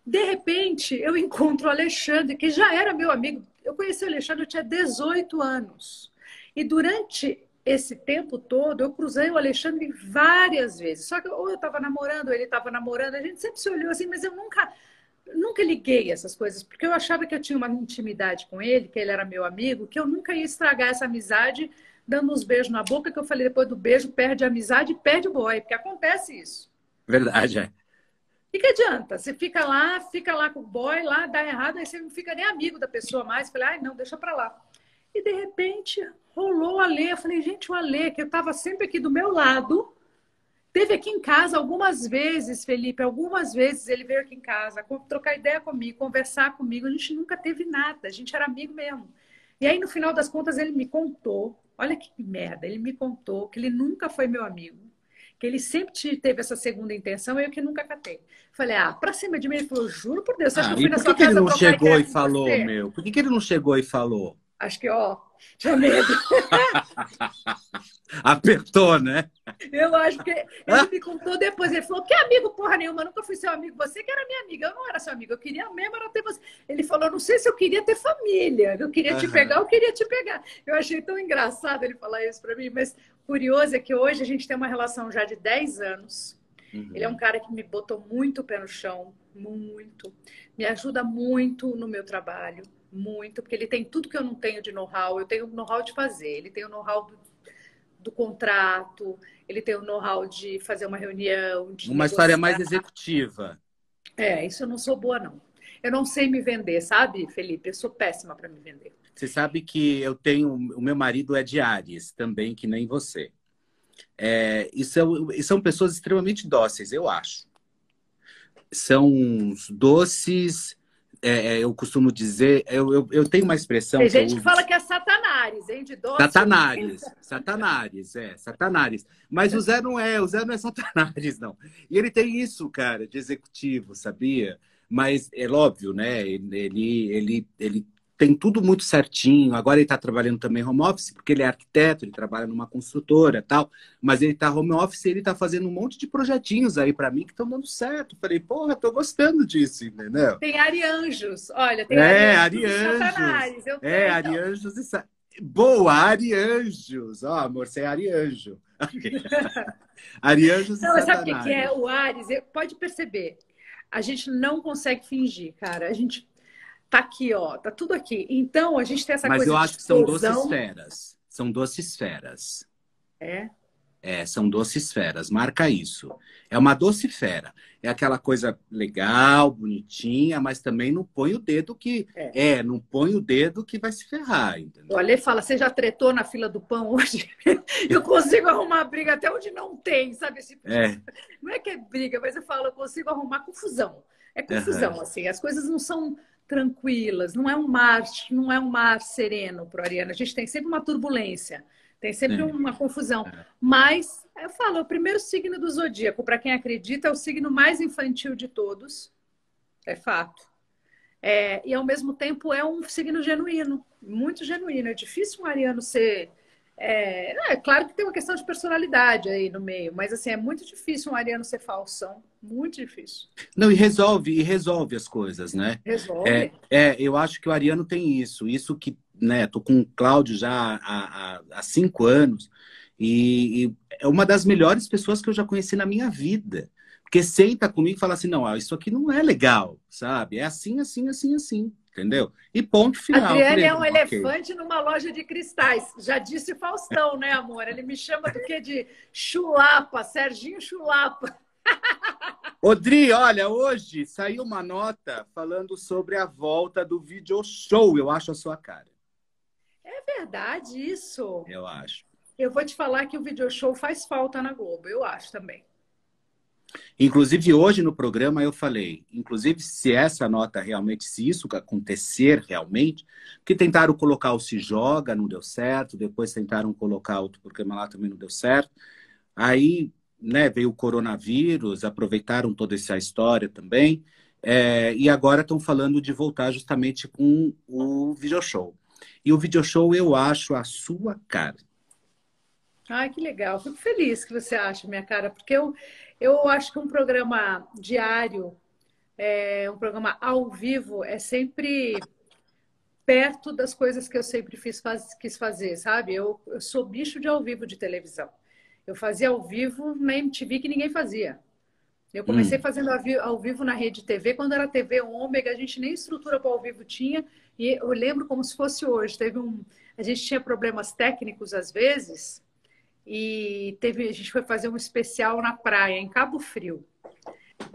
S2: De repente, eu encontro o Alexandre, que já era meu amigo. Eu conheci o Alexandre, eu tinha 18 anos. E durante esse tempo todo, eu cruzei o Alexandre várias vezes. Só que ou eu estava namorando, ou ele estava namorando, a gente sempre se olhou assim, mas eu nunca nunca liguei essas coisas, porque eu achava que eu tinha uma intimidade com ele, que ele era meu amigo, que eu nunca ia estragar essa amizade dando uns beijos na boca, que eu falei depois do beijo, perde a amizade e perde o boy, porque acontece isso.
S1: Verdade, é.
S2: E que adianta? Você fica lá, fica lá com o boy, lá dá errado, aí você não fica nem amigo da pessoa mais. Falei, ai, não, deixa pra lá. E de repente rolou o Alê. Eu falei, gente, o Alê, que eu tava sempre aqui do meu lado, Teve aqui em casa algumas vezes, Felipe, algumas vezes ele veio aqui em casa trocar ideia comigo, conversar comigo. A gente nunca teve nada, a gente era amigo mesmo. E aí, no final das contas, ele me contou: olha que merda, ele me contou que ele nunca foi meu amigo, que ele sempre teve essa segunda intenção e eu que nunca catei. Falei, ah, pra cima de mim, ele falou: juro por Deus, você acha
S1: ah,
S2: que eu fui
S1: na
S2: sua casa?
S1: Por que ele não chegou e falou, meu? Por que, que ele não chegou e falou?
S2: Acho que, ó, tinha medo.
S1: Apertou, né?
S2: Eu acho que ele me contou depois. Ele falou: Que amigo, porra nenhuma, nunca fui seu amigo. Você que era minha amiga. Eu não era seu amigo. Eu queria mesmo era ter você. Ele falou: Não sei se eu queria ter família. Eu queria uhum. te pegar, eu queria te pegar. Eu achei tão engraçado ele falar isso para mim. Mas curioso é que hoje a gente tem uma relação já de 10 anos. Uhum. Ele é um cara que me botou muito o pé no chão, muito. Me ajuda muito no meu trabalho muito, porque ele tem tudo que eu não tenho de know-how. Eu tenho know-how de fazer, ele tem o know-how do, do, contrato, ele tem o know-how de fazer uma reunião. uma
S1: negociar. história mais executiva.
S2: É, isso eu não sou boa, não. Eu não sei me vender, sabe, Felipe? Eu sou péssima para me vender.
S1: Você sabe que eu tenho. O meu marido é de Ares também, que nem você. É, e, são, e são pessoas extremamente dóceis, eu acho. São doces é, é, eu costumo dizer, eu, eu, eu, tenho uma expressão.
S2: Tem gente que, fala que é satanares, hein? De doce.
S1: Satanares, satanares, é, satanares. Mas o Zé não é, o Zé não é satanares, não. E ele tem isso, cara, de executivo, sabia? Mas é óbvio, né? Ele, ele, ele tem tudo muito certinho. Agora ele está trabalhando também home office, porque ele é arquiteto, ele trabalha numa construtora tal. Mas ele está home office e ele está fazendo um monte de projetinhos aí para mim que estão dando certo. Falei, porra, tô gostando disso, entendeu?
S2: Tem arianjos, olha, tem
S1: é, arianjos. Eu é, arianjos e sa... Boa, arianjos. Ó, oh, amor, você é arianjo. arianjos
S2: não,
S1: e
S2: sabe o que é o Ares? Pode perceber. A gente não consegue fingir, cara. A gente Tá aqui, ó, tá tudo aqui. Então, a gente tem essa
S1: Mas
S2: coisa.
S1: Mas eu acho que são duas esferas. São duas esferas.
S2: É?
S1: É, são doce esferas, marca isso. É uma docifera. É aquela coisa legal, bonitinha, mas também não põe o dedo que. É, é não põe o dedo que vai se ferrar, entendeu?
S2: Olha, fala, você já tretou na fila do pão hoje? eu consigo arrumar briga até onde não tem, sabe? Esse...
S1: É.
S2: Não é que é briga, mas eu falo, eu consigo arrumar confusão. É confusão, uhum. assim. As coisas não são tranquilas, não é um mar, não é um mar sereno para o Ariano. A gente tem sempre uma turbulência. Tem sempre uma confusão. É. Mas, eu falo, o primeiro signo do zodíaco, para quem acredita, é o signo mais infantil de todos. É fato. É, e, ao mesmo tempo, é um signo genuíno, muito genuíno. É difícil um ariano ser. É, é, claro que tem uma questão de personalidade aí no meio, mas assim, é muito difícil um ariano ser falsão. Muito difícil.
S1: Não, e resolve, e resolve as coisas, né?
S2: Resolve.
S1: É, é, eu acho que o ariano tem isso. Isso que né? Tô com o Cláudio já há, há, há cinco anos e, e, é uma das melhores pessoas que eu já conheci na minha vida. Porque senta comigo e fala assim, não, isso aqui não é legal, sabe? É assim, assim, assim, assim, entendeu? E ponto final.
S2: Adriane é um okay. elefante numa loja de cristais. Já disse Faustão, né, amor? Ele me chama do que de chulapa, Serginho Chulapa.
S1: Odri, olha, hoje saiu uma nota falando sobre a volta do video show. Eu acho a sua cara.
S2: É verdade isso.
S1: Eu acho.
S2: Eu vou te falar que o video show faz falta na Globo, eu acho também.
S1: Inclusive, hoje no programa eu falei, inclusive, se essa nota realmente, se isso acontecer realmente, que tentaram colocar o Se Joga, não deu certo, depois tentaram colocar outro programa lá, também não deu certo. Aí, né, veio o coronavírus, aproveitaram toda essa história também, é, e agora estão falando de voltar justamente com o video show. E o video show eu acho a sua cara.
S2: Ai, que legal. Fico feliz que você acha minha cara, porque eu, eu acho que um programa diário, é, um programa ao vivo, é sempre perto das coisas que eu sempre fiz, faz, quis fazer, sabe? Eu, eu sou bicho de ao vivo de televisão. Eu fazia ao vivo na MTV que ninguém fazia. Eu comecei hum. fazendo ao vivo na rede TV, quando era TV Ômega, a gente nem estrutura para ao vivo tinha, e eu lembro como se fosse hoje. Teve um, a gente tinha problemas técnicos às vezes, e teve, a gente foi fazer um especial na praia, em Cabo Frio.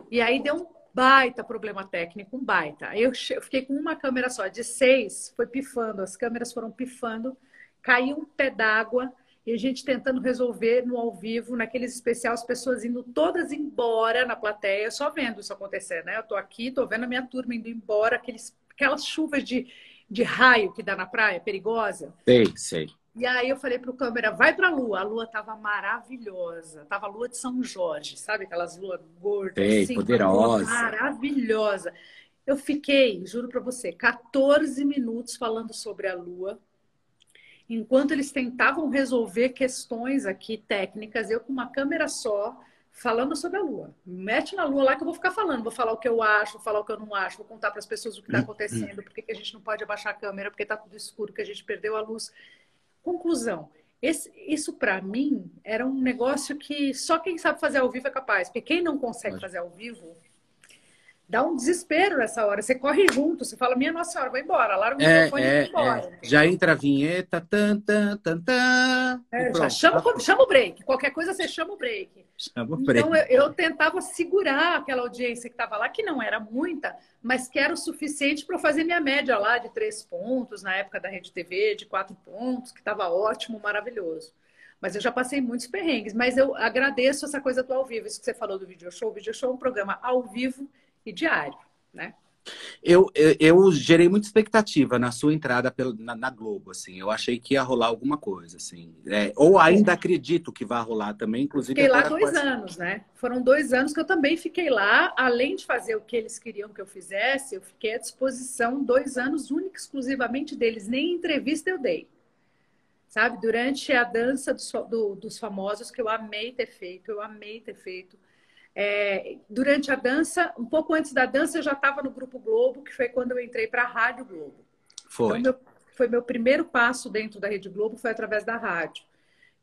S2: E aí deu um baita problema técnico, um baita. Eu, eu fiquei com uma câmera só, de seis, foi pifando, as câmeras foram pifando, caiu um pé d'água, e a gente tentando resolver no ao vivo, naqueles especial, as pessoas indo todas embora na plateia, só vendo isso acontecer, né? Eu tô aqui, tô vendo a minha turma indo embora, aqueles, aquelas chuvas de, de raio que dá na praia, perigosa.
S1: Sei, sei.
S2: E aí eu falei pro câmera, vai pra lua. A lua tava maravilhosa. Tava a lua de São Jorge, sabe? Aquelas luas gordas,
S1: Sei, assim, poderosa.
S2: Maravilhosa. Eu fiquei, juro para você, 14 minutos falando sobre a lua enquanto eles tentavam resolver questões aqui técnicas, eu com uma câmera só, falando sobre a Lua. Mete na Lua lá que eu vou ficar falando, vou falar o que eu acho, vou falar o que eu não acho, vou contar para as pessoas o que está uhum. acontecendo, por que a gente não pode abaixar a câmera, porque está tudo escuro, que a gente perdeu a luz. Conclusão. Esse, isso para mim era um negócio que só quem sabe fazer ao vivo é capaz, porque quem não consegue fazer ao vivo dá um desespero nessa hora. Você corre junto, você fala, minha Nossa Senhora, vou embora, larga o é, microfone é, e vai embora.
S1: É. Já entra a vinheta, tan, tan, tan, tan.
S2: É, já chama, chama o break. Qualquer coisa você chama o break.
S1: Chama o break.
S2: Então eu, eu tentava segurar aquela audiência que estava lá, que não era muita, mas que era o suficiente para fazer minha média lá de três pontos, na época da Rede TV, de quatro pontos, que estava ótimo, maravilhoso. Mas eu já passei muitos perrengues. Mas eu agradeço essa coisa do ao vivo, isso que você falou do video show. O video show é um programa ao vivo e diário, né?
S1: Eu, eu, eu, gerei muita expectativa na sua entrada pela, na, na, Globo, assim. Eu achei que ia rolar alguma coisa, assim. É, ou ainda acredito que vai rolar também, inclusive.
S2: Fiquei lá dois anos, né? Foram dois anos que eu também fiquei lá. Além de fazer o que eles queriam que eu fizesse, eu fiquei à disposição dois anos única exclusivamente deles. Nem entrevista eu dei. Sabe? Durante a dança do, dos famosos, que eu amei ter feito, eu amei ter feito é, durante a dança, um pouco antes da dança, eu já estava no Grupo Globo, que foi quando eu entrei para a Rádio Globo.
S1: Foi.
S2: Então, meu, foi meu primeiro passo dentro da Rede Globo, foi através da rádio,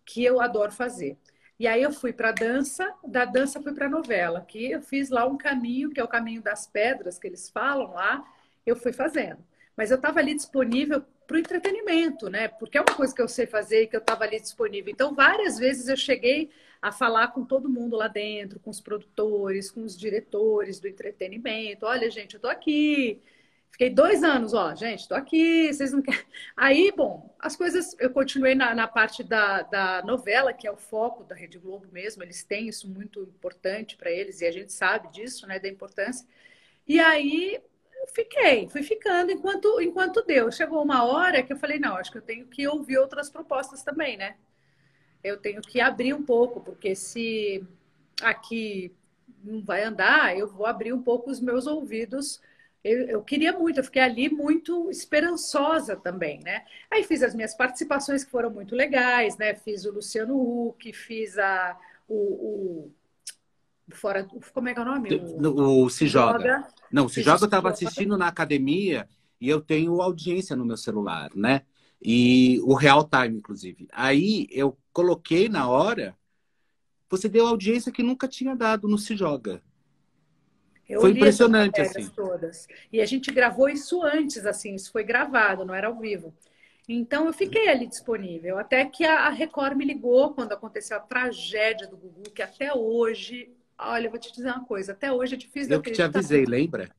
S2: que eu adoro fazer. E aí eu fui para a dança, da dança fui para a novela, que eu fiz lá um caminho, que é o caminho das pedras, que eles falam lá, eu fui fazendo. Mas eu estava ali disponível para o entretenimento, né? Porque é uma coisa que eu sei fazer e que eu estava ali disponível. Então, várias vezes eu cheguei a falar com todo mundo lá dentro, com os produtores, com os diretores do entretenimento. Olha, gente, eu tô aqui. Fiquei dois anos, ó, gente, tô aqui, vocês não querem. Aí, bom, as coisas, eu continuei na, na parte da, da novela, que é o foco da Rede Globo mesmo, eles têm isso muito importante para eles, e a gente sabe disso, né, da importância. E aí, fiquei, fui ficando enquanto, enquanto deu. Chegou uma hora que eu falei, não, acho que eu tenho que ouvir outras propostas também, né? eu tenho que abrir um pouco, porque se aqui não vai andar, eu vou abrir um pouco os meus ouvidos. Eu, eu, queria muito, eu fiquei ali muito esperançosa também, né? Aí fiz as minhas participações que foram muito legais, né? Fiz o Luciano Huck, fiz a, o, o fora, como é que é o nome?
S1: O, o Se Joga. Não, o Se Joga eu estava assistindo na academia e eu tenho audiência no meu celular, né? E o real time, inclusive. Aí eu coloquei na hora, você deu audiência que nunca tinha dado no Se Joga. Eu foi impressionante assim.
S2: Todas. E a gente gravou isso antes, assim, isso foi gravado, não era ao vivo. Então eu fiquei ali disponível, até que a Record me ligou quando aconteceu a tragédia do Gugu, que até hoje, olha, eu vou te dizer uma coisa, até hoje é difícil
S1: Eu que te avisei, lembra?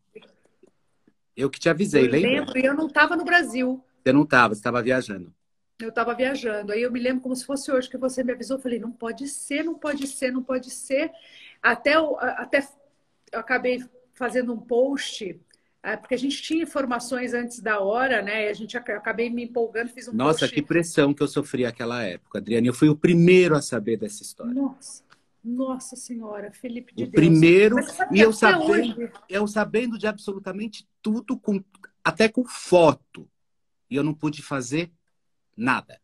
S1: Eu que te avisei, eu lembra?
S2: Lembro, e eu não estava no Brasil.
S1: Você não estava, você estava viajando.
S2: Eu estava viajando. Aí eu me lembro como se fosse hoje que você me avisou. Eu falei, não pode ser, não pode ser, não pode ser. Até, eu, até eu acabei fazendo um post, é, porque a gente tinha informações antes da hora, né? E a gente acabei me empolgando, fiz um
S1: Nossa,
S2: post.
S1: que pressão que eu sofri naquela época, Adriane. Eu fui o primeiro a saber dessa história.
S2: Nossa. Nossa Senhora, Felipe de
S1: o Deus. Primeiro, e eu sabendo, eu sabendo de absolutamente tudo, com, até com foto e eu não pude fazer nada.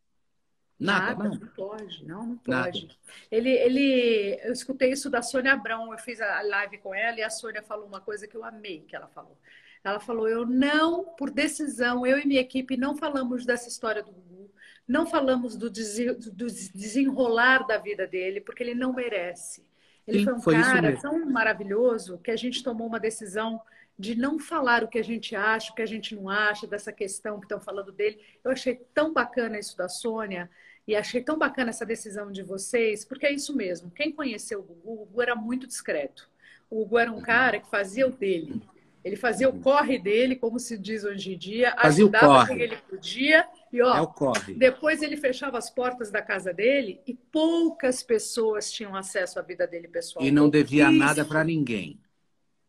S1: Nada,
S2: nada não. não pode, não, não pode. Nada. Ele, ele, eu escutei isso da Sônia Abrão, eu fiz a live com ela e a Sônia falou uma coisa que eu amei que ela falou. Ela falou: Eu não, por decisão, eu e minha equipe não falamos dessa história do Gugu, não falamos do, desenrolar da vida dele, porque ele não merece. Ele Sim, foi um foi cara tão maravilhoso que a gente tomou uma decisão de não falar o que a gente acha, o que a gente não acha, dessa questão que estão falando dele. Eu achei tão bacana isso da Sônia e achei tão bacana essa decisão de vocês, porque é isso mesmo. Quem conheceu o Gugu, o Gugu era muito discreto. O Gugu era um cara que fazia o dele. Ele fazia o corre dele, como se diz hoje em dia,
S1: fazia ajudava
S2: quem ele podia. E ó, é depois ele fechava as portas da casa dele e poucas pessoas tinham acesso à vida dele pessoal.
S1: E não devia nada para ninguém.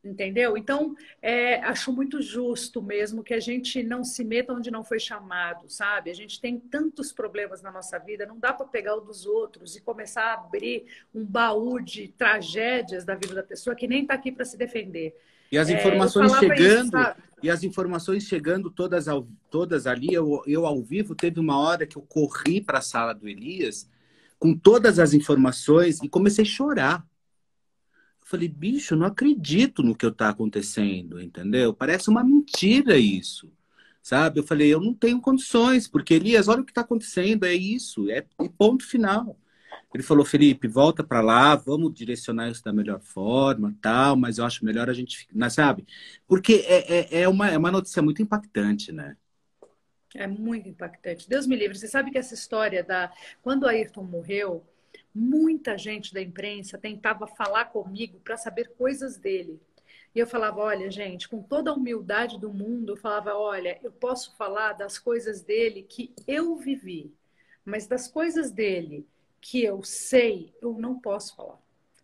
S2: Entendeu? Então, é, acho muito justo mesmo que a gente não se meta onde não foi chamado, sabe? A gente tem tantos problemas na nossa vida, não dá para pegar o dos outros e começar a abrir um baú de tragédias da vida da pessoa que nem está aqui para se defender.
S1: E as é, informações é, chegando, isso, e as informações chegando todas, ao, todas ali, eu, eu ao vivo, teve uma hora que eu corri para a sala do Elias com todas as informações e comecei a chorar Falei, bicho, não acredito no que está acontecendo, entendeu? Parece uma mentira isso, sabe? Eu falei, eu não tenho condições, porque Elias, olha o que está acontecendo, é isso, é ponto final. Ele falou, Felipe, volta para lá, vamos direcionar isso da melhor forma, tal, mas eu acho melhor a gente, mas, sabe? Porque é, é, é, uma, é uma notícia muito impactante, né?
S2: É muito impactante. Deus me livre. Você sabe que essa história da. Quando o Ayrton morreu, muita gente da imprensa tentava falar comigo para saber coisas dele. E eu falava, olha, gente, com toda a humildade do mundo, eu falava, olha, eu posso falar das coisas dele que eu vivi, mas das coisas dele que eu sei, eu não posso falar.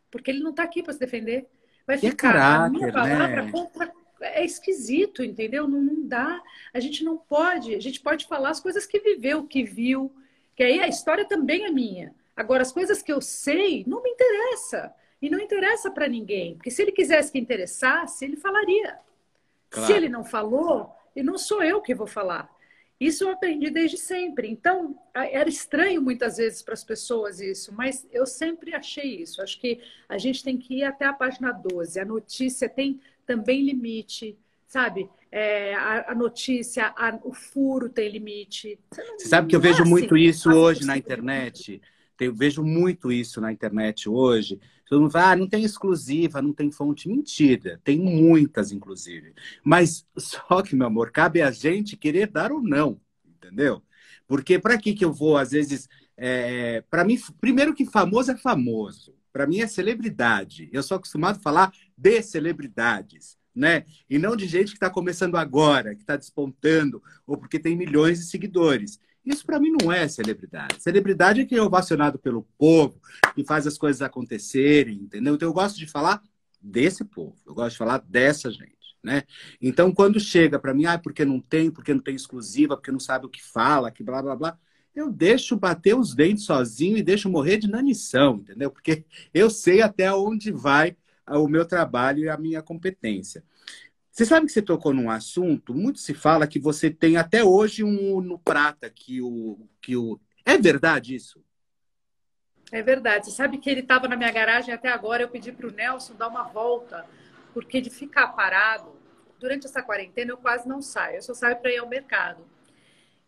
S2: Porque ele não está aqui para se defender. Vai ficar caráter, a minha palavra né? contra é esquisito, entendeu? Não, não, dá. A gente não pode. A gente pode falar as coisas que viveu, que viu, que aí a história também é minha. Agora, as coisas que eu sei não me interessa. E não interessa para ninguém. Porque se ele quisesse que interessasse, ele falaria. Claro. Se ele não falou, e não sou eu que vou falar. Isso eu aprendi desde sempre. Então, era estranho muitas vezes para as pessoas isso, mas eu sempre achei isso. Acho que a gente tem que ir até a página 12. A notícia tem também limite, sabe? É, a, a, notícia, a, o furo tem limite.
S1: Você, não, Você sabe que eu vejo é muito assim, isso hoje na internet. Eu vejo muito isso na internet hoje. Todo mundo fala, ah, não tem exclusiva, não tem fonte. Mentira, tem muitas, inclusive. Mas só que, meu amor, cabe a gente querer dar ou não, entendeu? Porque para que, que eu vou, às vezes. É, para mim, primeiro que famoso é famoso. Para mim é celebridade. Eu sou acostumado a falar de celebridades. Né? E não de gente que está começando agora, que está despontando, ou porque tem milhões de seguidores. Isso para mim não é celebridade. Celebridade é quem é ovacionado pelo povo, e faz as coisas acontecerem, entendeu? Então eu gosto de falar desse povo, eu gosto de falar dessa gente, né? Então quando chega para mim, ah, porque não tem, porque não tem exclusiva, porque não sabe o que fala, que blá blá blá, eu deixo bater os dentes sozinho e deixo morrer de nanição, entendeu? Porque eu sei até onde vai o meu trabalho e a minha competência. Você sabe que você tocou num assunto, muito se fala que você tem até hoje um no prata que o que o é verdade isso?
S2: É verdade. Você sabe que ele estava na minha garagem até agora. Eu pedi para o Nelson dar uma volta, porque de ficar parado durante essa quarentena eu quase não saio. Eu só saio para ir ao mercado.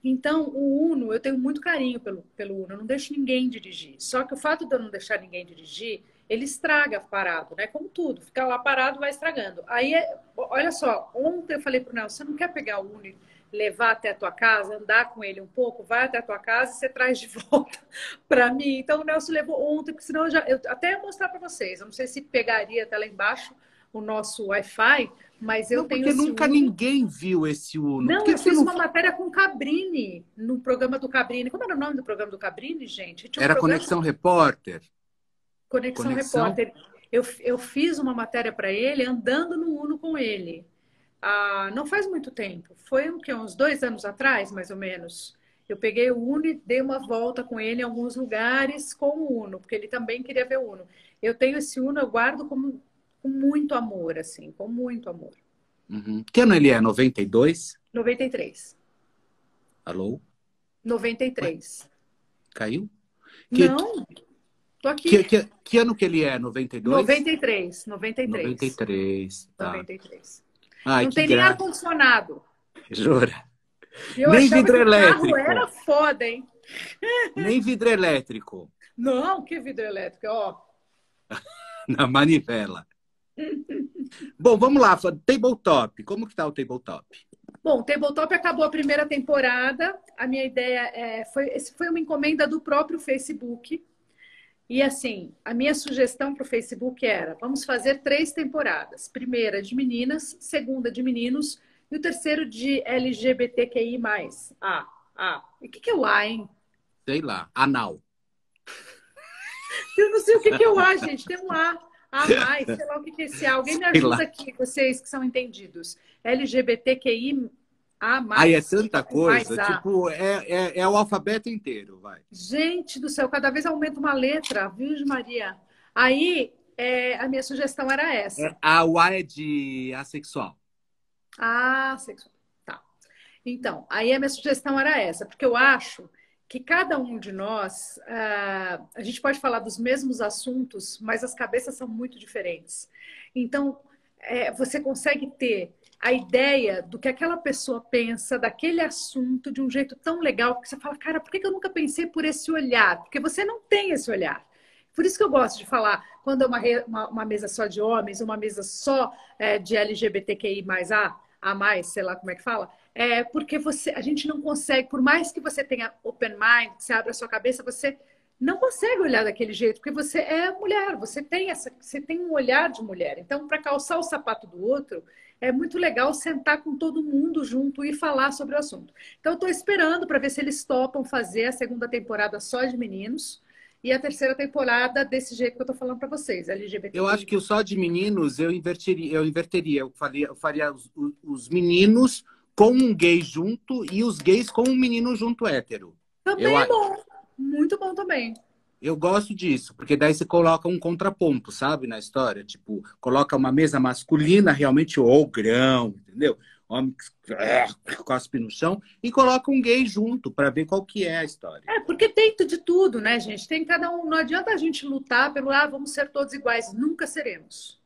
S2: Então, o Uno, eu tenho muito carinho pelo, pelo Uno, eu não deixo ninguém dirigir. Só que o fato de eu não deixar ninguém dirigir, ele estraga parado, né? Como tudo, ficar lá parado vai estragando. Aí, é, olha só, ontem eu falei pro Nelson, você não quer pegar o Uno e levar até a tua casa, andar com ele um pouco, vai até a tua casa e você traz de volta para mim. Então, o Nelson levou ontem, porque senão eu já, eu até ia mostrar para vocês, eu não sei se pegaria até lá embaixo o nosso Wi-Fi, mas eu
S1: não,
S2: tenho.
S1: Porque nunca Uno. ninguém viu esse Uno.
S2: Não, eu fiz não... uma matéria com o Cabrini, no programa do Cabrini. Como era o nome do programa do Cabrini, gente?
S1: Um era programa... Conexão Repórter.
S2: Conexão, Conexão... Repórter. Eu, eu fiz uma matéria para ele andando no Uno com ele. Ah, não faz muito tempo. Foi o que, uns dois anos atrás, mais ou menos. Eu peguei o Uno e dei uma volta com ele em alguns lugares com o Uno, porque ele também queria ver o Uno. Eu tenho esse Uno, eu guardo como com muito amor, assim, com muito amor.
S1: Uhum. Que ano ele é? 92?
S2: 93.
S1: Alô?
S2: 93. Ué?
S1: Caiu?
S2: Que, Não, tô aqui.
S1: Que, que, que, ano que ele é? 92?
S2: 93. 93.
S1: 93. Tá.
S2: 93. Ai, Não tem gra... nem ar-condicionado.
S1: Jura?
S2: Eu nem vidro elétrico. O era foda, hein?
S1: Nem vidro elétrico.
S2: Não, que vidro elétrico, ó.
S1: Na manivela. Bom, vamos lá, tabletop. Como que tá o tabletop?
S2: Bom, o tabletop acabou a primeira temporada. A minha ideia é, foi, foi uma encomenda do próprio Facebook. E assim, a minha sugestão para o Facebook era: vamos fazer três temporadas. Primeira de meninas, segunda de meninos e o terceiro de LGBTQI+. Ah, ah. E o que, que é o A, hein?
S1: Sei lá, anal.
S2: Eu não sei o que, que é o A, gente. Tem um A. A mais, sei lá o que, que é esse A. Alguém me ajuda aqui, vocês que são entendidos. LGBTQI a mais.
S1: Aí é tanta coisa, tipo, é, é, é, o alfabeto inteiro, vai.
S2: Gente do céu, cada vez aumenta uma letra, Virgem Maria. Aí, é, a minha sugestão era essa.
S1: É, a o A é de assexual.
S2: Assexual, tá. Então, aí a minha sugestão era essa, porque eu acho que cada um de nós, uh, a gente pode falar dos mesmos assuntos, mas as cabeças são muito diferentes. Então, é, você consegue ter a ideia do que aquela pessoa pensa daquele assunto de um jeito tão legal que você fala, cara, por que eu nunca pensei por esse olhar? Porque você não tem esse olhar. Por isso que eu gosto de falar, quando é uma, uma, uma mesa só de homens, uma mesa só é, de LGBTQI mais A, a mais, sei lá como é que fala, é porque você, a gente não consegue, por mais que você tenha open mind, que você abra a sua cabeça, você não consegue olhar daquele jeito, porque você é mulher, você tem essa, você tem um olhar de mulher. Então, para calçar o sapato do outro, é muito legal sentar com todo mundo junto e falar sobre o assunto. Então, estou esperando para ver se eles topam fazer a segunda temporada só de meninos e a terceira temporada desse jeito que eu estou falando para vocês, LGBT.
S1: Eu acho que o só de meninos eu inverteria, eu inverteria, eu faria, eu faria os, os meninos com um gay junto e os gays com um menino junto hétero.
S2: Também eu, é bom. Muito bom também.
S1: Eu gosto disso, porque daí você coloca um contraponto, sabe, na história. Tipo, coloca uma mesa masculina, realmente ogrão, entendeu? Homem que cospe no chão, e coloca um gay junto para ver qual que é a história.
S2: É, porque tem de tudo, né, gente? Tem cada um. Não adianta a gente lutar pelo, ah, vamos ser todos iguais. Nunca seremos.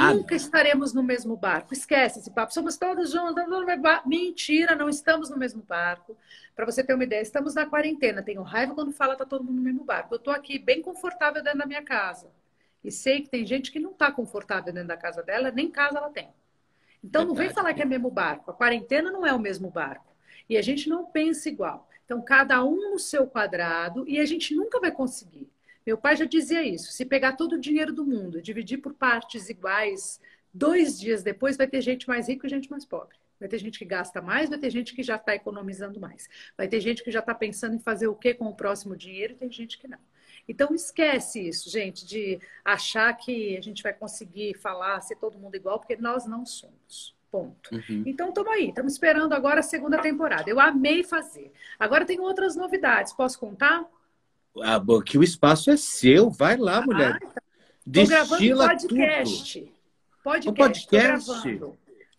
S2: Ah, Nunca estaremos no mesmo barco. Esquece esse papo. Somos todos juntos. Mentira, não estamos no mesmo barco. Para você ter uma ideia, estamos na quarentena. Tenho raiva quando fala tá todo mundo no mesmo barco. Eu estou aqui bem confortável dentro da minha casa. E sei que tem gente que não está confortável dentro da casa dela, nem casa ela tem. Então Verdade. não vem falar que é o mesmo barco. A quarentena não é o mesmo barco. E a gente não pensa igual. Então, cada um no seu quadrado, e a gente nunca vai conseguir. Meu pai já dizia isso: se pegar todo o dinheiro do mundo, dividir por partes iguais, dois dias depois vai ter gente mais rica e gente mais pobre. Vai ter gente que gasta mais, vai ter gente que já está economizando mais. Vai ter gente que já está pensando em fazer o que com o próximo dinheiro e tem gente que não. Então esquece isso, gente, de achar que a gente vai conseguir falar, ser todo mundo igual, porque nós não somos. Ponto. Uhum. Então, estamos aí, estamos esperando agora a segunda temporada. Eu amei fazer. Agora tem outras novidades. Posso contar?
S1: Ah, que o espaço é seu. Vai lá, mulher. Estou
S2: ah, tá. gravando podcast.
S1: Tudo.
S2: Podcast.
S1: Um podcast.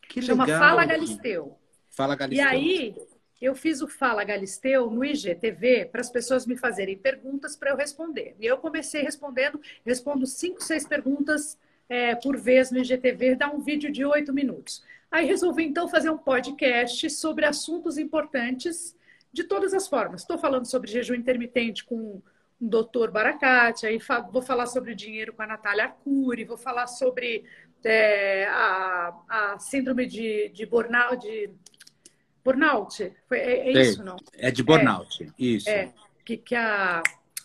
S2: Que Chama legal. Fala Galisteu.
S1: Fala Galisteu.
S2: E aí, eu fiz o Fala Galisteu no IGTV para as pessoas me fazerem perguntas para eu responder. E eu comecei respondendo, respondo cinco, seis perguntas é, por vez no IGTV, dá um vídeo de oito minutos. Aí resolvi então fazer um podcast sobre assuntos importantes de todas as formas. Estou falando sobre jejum intermitente com o doutor Baracate, aí vou falar sobre dinheiro com a Natália Arcuri, vou falar sobre é, a, a, síndrome de, de burnout, de burnout. É, é isso, não?
S1: É de burnout, é, isso.
S2: É, que, que a,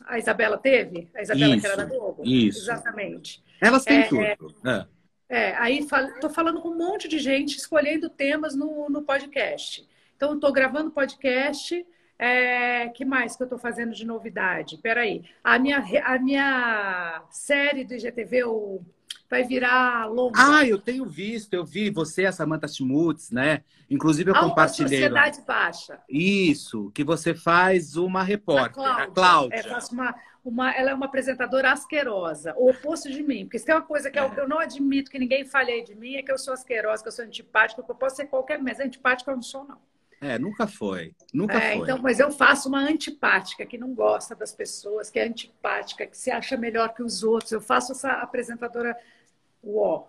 S2: a Isabela teve, a Isabela
S1: isso,
S2: que era da Globo.
S1: Isso.
S2: Exatamente.
S1: Elas têm é, tudo.
S2: É, é, aí estou falando com um monte de gente escolhendo temas no, no podcast. Então, estou gravando podcast. É, que mais que eu estou fazendo de novidade? Peraí. A minha, a minha série do IGTV, o vai virar longa.
S1: Ah, eu tenho visto, eu vi você, a Samantha Schmutz, né? Inclusive eu Alta compartilhei.
S2: Sociedade Baixa.
S1: Isso, que você faz uma repórter, a
S2: Cláudia. A Cláudia. É, faço uma, uma, ela é uma apresentadora asquerosa, o oposto de mim. Porque se tem uma coisa que é. eu não admito que ninguém fale aí de mim, é que eu sou asquerosa, que eu sou antipática, que eu posso ser qualquer, mas antipática eu não sou, não.
S1: É, nunca foi. Nunca é,
S2: foi. Então, mas eu faço uma antipática, que não gosta das pessoas, que é antipática, que se acha melhor que os outros. Eu faço essa apresentadora Uó.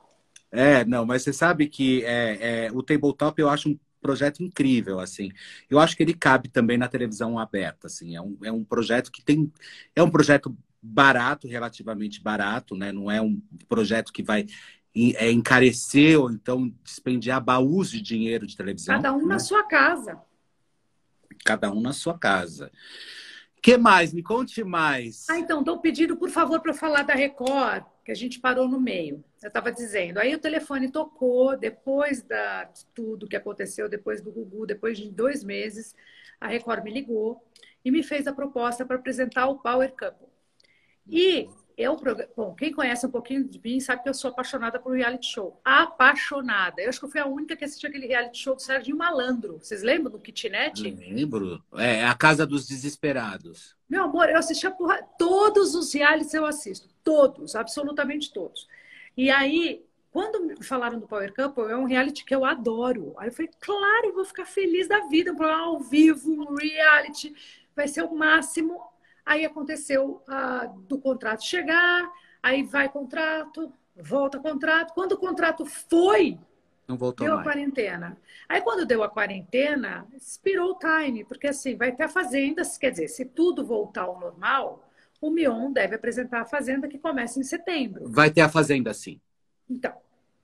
S1: É, não, mas você sabe que é, é, o Tabletop eu acho um projeto incrível, assim. Eu acho que ele cabe também na televisão aberta, assim. É um, é um projeto que tem... É um projeto barato, relativamente barato, né? Não é um projeto que vai é, encarecer ou então dispendiar baús de dinheiro de televisão.
S2: Cada um
S1: né?
S2: na sua casa.
S1: Cada um na sua casa que mais? Me conte mais.
S2: Ah, então, estou pedindo, por favor, para falar da Record, que a gente parou no meio. Eu estava dizendo. Aí o telefone tocou, depois da, de tudo que aconteceu, depois do Gugu, depois de dois meses, a Record me ligou e me fez a proposta para apresentar o Power Couple. E eu, bom, quem conhece um pouquinho de mim sabe que eu sou apaixonada por reality show. Apaixonada. Eu acho que eu fui a única que assistiu aquele reality show do Sérgio Malandro. Vocês lembram do Kitnet?
S1: Lembro. É, a Casa dos Desesperados.
S2: Meu amor, eu assisti a porra. Todos os realities eu assisto. Todos, absolutamente todos. E aí, quando me falaram do Power Couple, é um reality que eu adoro. Aí eu falei, claro, eu vou ficar feliz da vida. Um programa ao vivo, um reality. Vai ser o máximo. Aí aconteceu ah, do contrato chegar, aí vai contrato, volta contrato. Quando o contrato foi,
S1: não voltou
S2: deu
S1: mais.
S2: a quarentena. Aí quando deu a quarentena, expirou o time, porque assim, vai ter a fazenda, quer dizer, se tudo voltar ao normal, o Mion deve apresentar a fazenda que começa em setembro.
S1: Vai ter a fazenda sim.
S2: Então,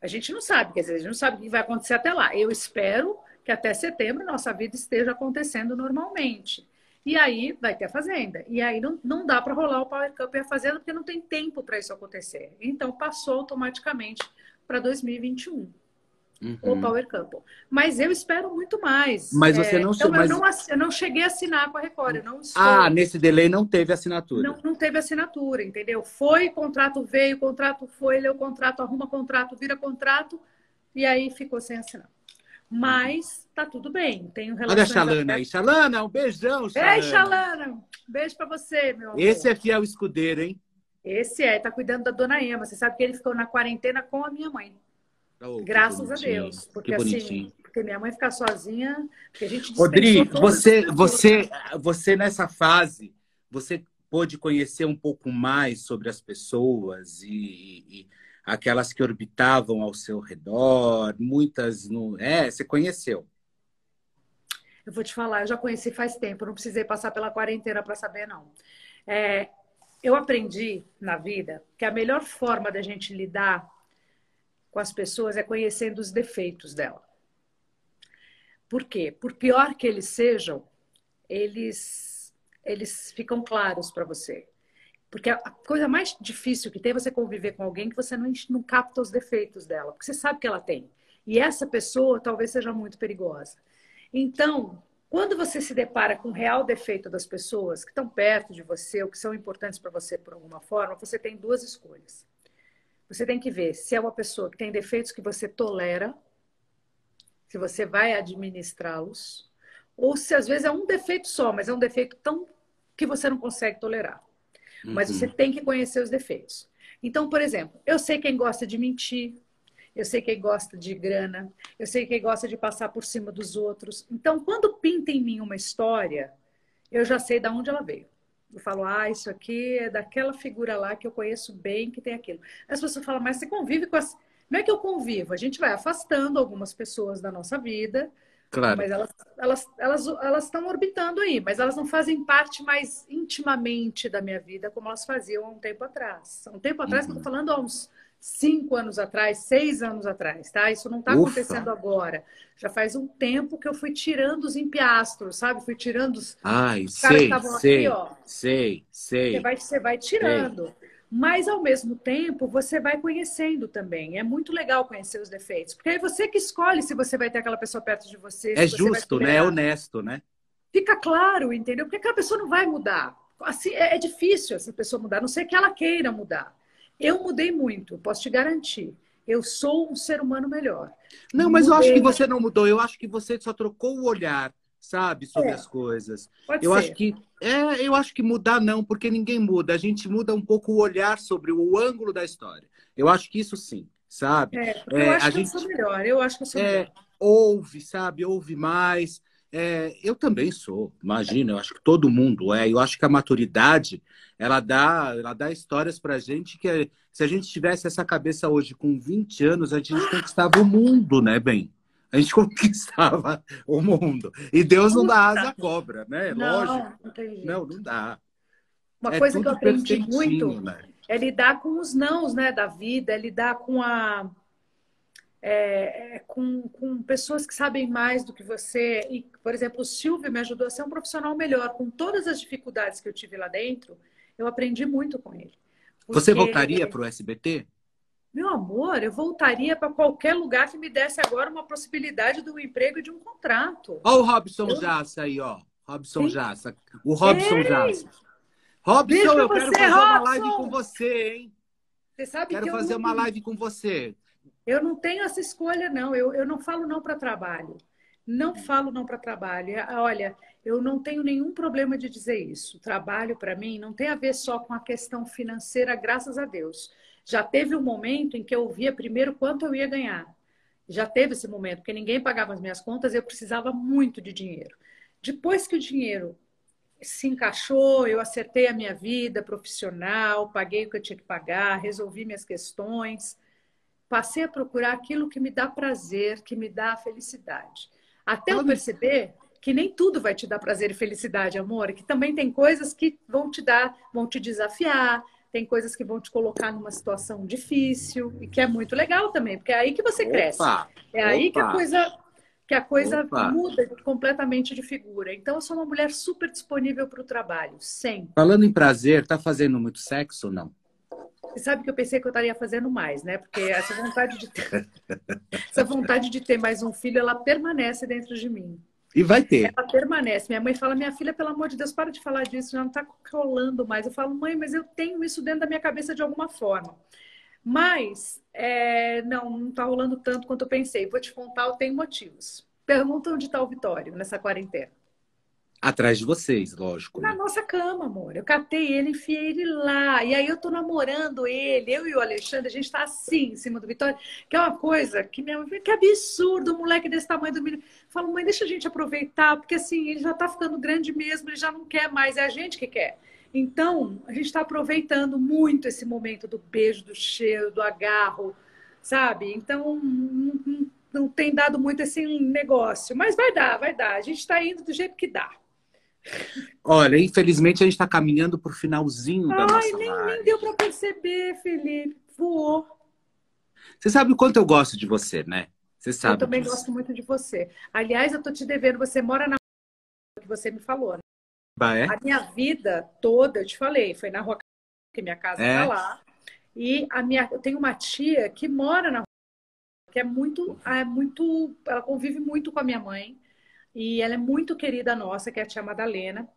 S2: a gente não sabe, quer dizer, a gente não sabe o que vai acontecer até lá. Eu espero que até setembro nossa vida esteja acontecendo normalmente. E aí vai ter a Fazenda. E aí não, não dá para rolar o Power Cup e a Fazenda porque não tem tempo para isso acontecer. Então passou automaticamente para 2021. Uhum. O Power Couple. Mas eu espero muito mais.
S1: Mas você não... É,
S2: então,
S1: mas...
S2: eu, não eu não cheguei a assinar com a Record. Eu não
S1: estou... Ah, nesse delay não teve assinatura.
S2: Não, não teve assinatura, entendeu? Foi, contrato veio, contrato foi, leu contrato, arruma contrato, vira contrato, e aí ficou sem assinar. Mas tá tudo bem. Tenho
S1: Olha a Xalana aí. Xalana, um beijão,
S2: Xalana. Ei, Xalana. Beijo pra você, meu amor.
S1: Esse é fiel escudeiro, hein?
S2: Esse é, tá cuidando da dona Ema. Você sabe que ele ficou na quarentena com a minha mãe. Oh, Graças a Deus. Porque assim, porque minha mãe ficar sozinha, porque a gente
S1: Rodrigo, você, você, você nessa fase, você pôde conhecer um pouco mais sobre as pessoas e, e aquelas que orbitavam ao seu redor, muitas no. É, você conheceu.
S2: Eu vou te falar, eu já conheci faz tempo, não precisei passar pela quarentena para saber, não. É, eu aprendi na vida que a melhor forma da gente lidar com as pessoas é conhecendo os defeitos dela. Por quê? Por pior que eles sejam, eles, eles ficam claros para você. Porque a coisa mais difícil que tem é você conviver com alguém que você não, não capta os defeitos dela, porque você sabe que ela tem. E essa pessoa talvez seja muito perigosa. Então, quando você se depara com o real defeito das pessoas que estão perto de você ou que são importantes para você por alguma forma, você tem duas escolhas. Você tem que ver se é uma pessoa que tem defeitos que você tolera se você vai administrá-los, ou se às vezes é um defeito só, mas é um defeito tão que você não consegue tolerar. Uhum. Mas você tem que conhecer os defeitos. Então, por exemplo, eu sei quem gosta de mentir, eu sei quem gosta de grana, eu sei quem gosta de passar por cima dos outros. Então, quando pinta em mim uma história, eu já sei de onde ela veio. Eu falo, ah, isso aqui é daquela figura lá que eu conheço bem, que tem aquilo. As pessoas falam, mas você convive com as. Não é que eu convivo, a gente vai afastando algumas pessoas da nossa vida,
S1: claro.
S2: mas elas elas elas elas estão orbitando aí, mas elas não fazem parte mais intimamente da minha vida como elas faziam há um tempo atrás. Há um tempo atrás, uhum. estou falando há uns cinco anos atrás, seis anos atrás, tá? Isso não está acontecendo agora. Já faz um tempo que eu fui tirando os empiastros, sabe? Fui tirando os.
S1: Ai, os sei, sei, aqui, ó. sei, sei.
S2: Você vai, você vai tirando. Sei. Mas, ao mesmo tempo, você vai conhecendo também. É muito legal conhecer os defeitos. Porque é você que escolhe se você vai ter aquela pessoa perto de você.
S1: É justo, né? É honesto, né?
S2: Fica claro, entendeu? Porque aquela pessoa não vai mudar. Assim, é, é difícil essa pessoa mudar, a não ser que ela queira mudar. Eu mudei muito, posso te garantir. Eu sou um ser humano melhor.
S1: Não, mas mudei... eu acho que você não mudou. Eu acho que você só trocou o olhar, sabe, sobre é. as coisas.
S2: Pode
S1: eu
S2: ser.
S1: acho que é, eu acho que mudar não, porque ninguém muda. A gente muda um pouco o olhar sobre o ângulo da história. Eu acho que isso sim, sabe?
S2: É, é eu acho
S1: a
S2: que gente, eu sou melhor. Eu acho que eu sou
S1: é,
S2: melhor.
S1: Ouve, sabe? Ouve mais. É, eu também sou, imagina, eu acho que todo mundo é. Eu acho que a maturidade, ela dá, ela dá histórias pra gente que se a gente tivesse essa cabeça hoje com 20 anos, a gente conquistava o mundo, né, bem? A gente conquistava o mundo. E Deus não dá asa à cobra, né?
S2: Não, Lógico. Não,
S1: não, não dá.
S2: Uma é coisa que eu aprendi muito né? é lidar com os nãos né, da vida, é lidar com a é, é, com, com pessoas que sabem mais do que você. E, por exemplo, o Silvio me ajudou a ser um profissional melhor. Com todas as dificuldades que eu tive lá dentro, eu aprendi muito com ele.
S1: Você voltaria para o SBT?
S2: Meu amor, eu voltaria para qualquer lugar que me desse agora uma possibilidade de um emprego e de um contrato.
S1: Olha o Robson eu... Jassa aí, ó. Robson Sim. Jassa. O Robson Ei. Jassa. Robson, eu quero fazer Robson. uma live com você, hein?
S2: Você sabe
S1: quero
S2: que
S1: fazer uma live com você.
S2: Eu não tenho essa escolha, não. Eu, eu não falo não para trabalho. Não falo não para trabalho. Olha, eu não tenho nenhum problema de dizer isso. Trabalho, para mim, não tem a ver só com a questão financeira, graças a Deus. Já teve um momento em que eu via primeiro quanto eu ia ganhar. Já teve esse momento, porque ninguém pagava as minhas contas e eu precisava muito de dinheiro. Depois que o dinheiro se encaixou, eu acertei a minha vida profissional, paguei o que eu tinha que pagar, resolvi minhas questões passei a procurar aquilo que me dá prazer, que me dá felicidade. Até eu perceber que nem tudo vai te dar prazer e felicidade, amor, que também tem coisas que vão te dar, vão te desafiar, tem coisas que vão te colocar numa situação difícil e que é muito legal também, porque é aí que você
S1: opa,
S2: cresce. É aí opa, que a coisa que a coisa muda completamente de figura. Então eu sou uma mulher super disponível para o trabalho, sempre.
S1: Falando em prazer, tá fazendo muito sexo ou não?
S2: Você sabe que eu pensei que eu estaria fazendo mais, né? Porque essa vontade de ter, essa vontade de ter mais um filho, ela permanece dentro de mim.
S1: E vai ter.
S2: Ela permanece. Minha mãe fala, minha filha, pelo amor de Deus, para de falar disso, já não está rolando mais. Eu falo, mãe, mas eu tenho isso dentro da minha cabeça de alguma forma. Mas, é, não, não está rolando tanto quanto eu pensei. Vou te contar, eu tenho motivos. Pergunta onde está o Vitório nessa quarentena.
S1: Atrás de vocês, lógico.
S2: Na
S1: né?
S2: nossa cama, amor. Eu catei ele, enfiei ele lá. E aí eu tô namorando ele, eu e o Alexandre, a gente tá assim, em cima do Vitória, que é uma coisa que minha mãe que absurdo, um moleque desse tamanho do menino. Falo, mãe, deixa a gente aproveitar, porque assim, ele já tá ficando grande mesmo, ele já não quer mais, é a gente que quer. Então, a gente está aproveitando muito esse momento do beijo, do cheiro, do agarro, sabe? Então, não, não, não tem dado muito esse negócio. Mas vai dar, vai dar. A gente está indo do jeito que dá.
S1: Olha, infelizmente a gente está caminhando para o finalzinho da Ai, nossa
S2: nem,
S1: live.
S2: nem deu para perceber, Felipe. Voou.
S1: Você sabe o quanto eu gosto de você, né? Você sabe.
S2: Eu também
S1: disso.
S2: gosto muito de você. Aliás, eu tô te devendo. Você mora na que você me falou, né?
S1: Bah, é?
S2: A minha vida toda, eu te falei, foi na rua que minha casa é. tá lá. E a minha, eu tenho uma tia que mora na rua, que é muito, é muito, ela convive muito com a minha mãe. E ela é muito querida nossa, que é a tia Madalena.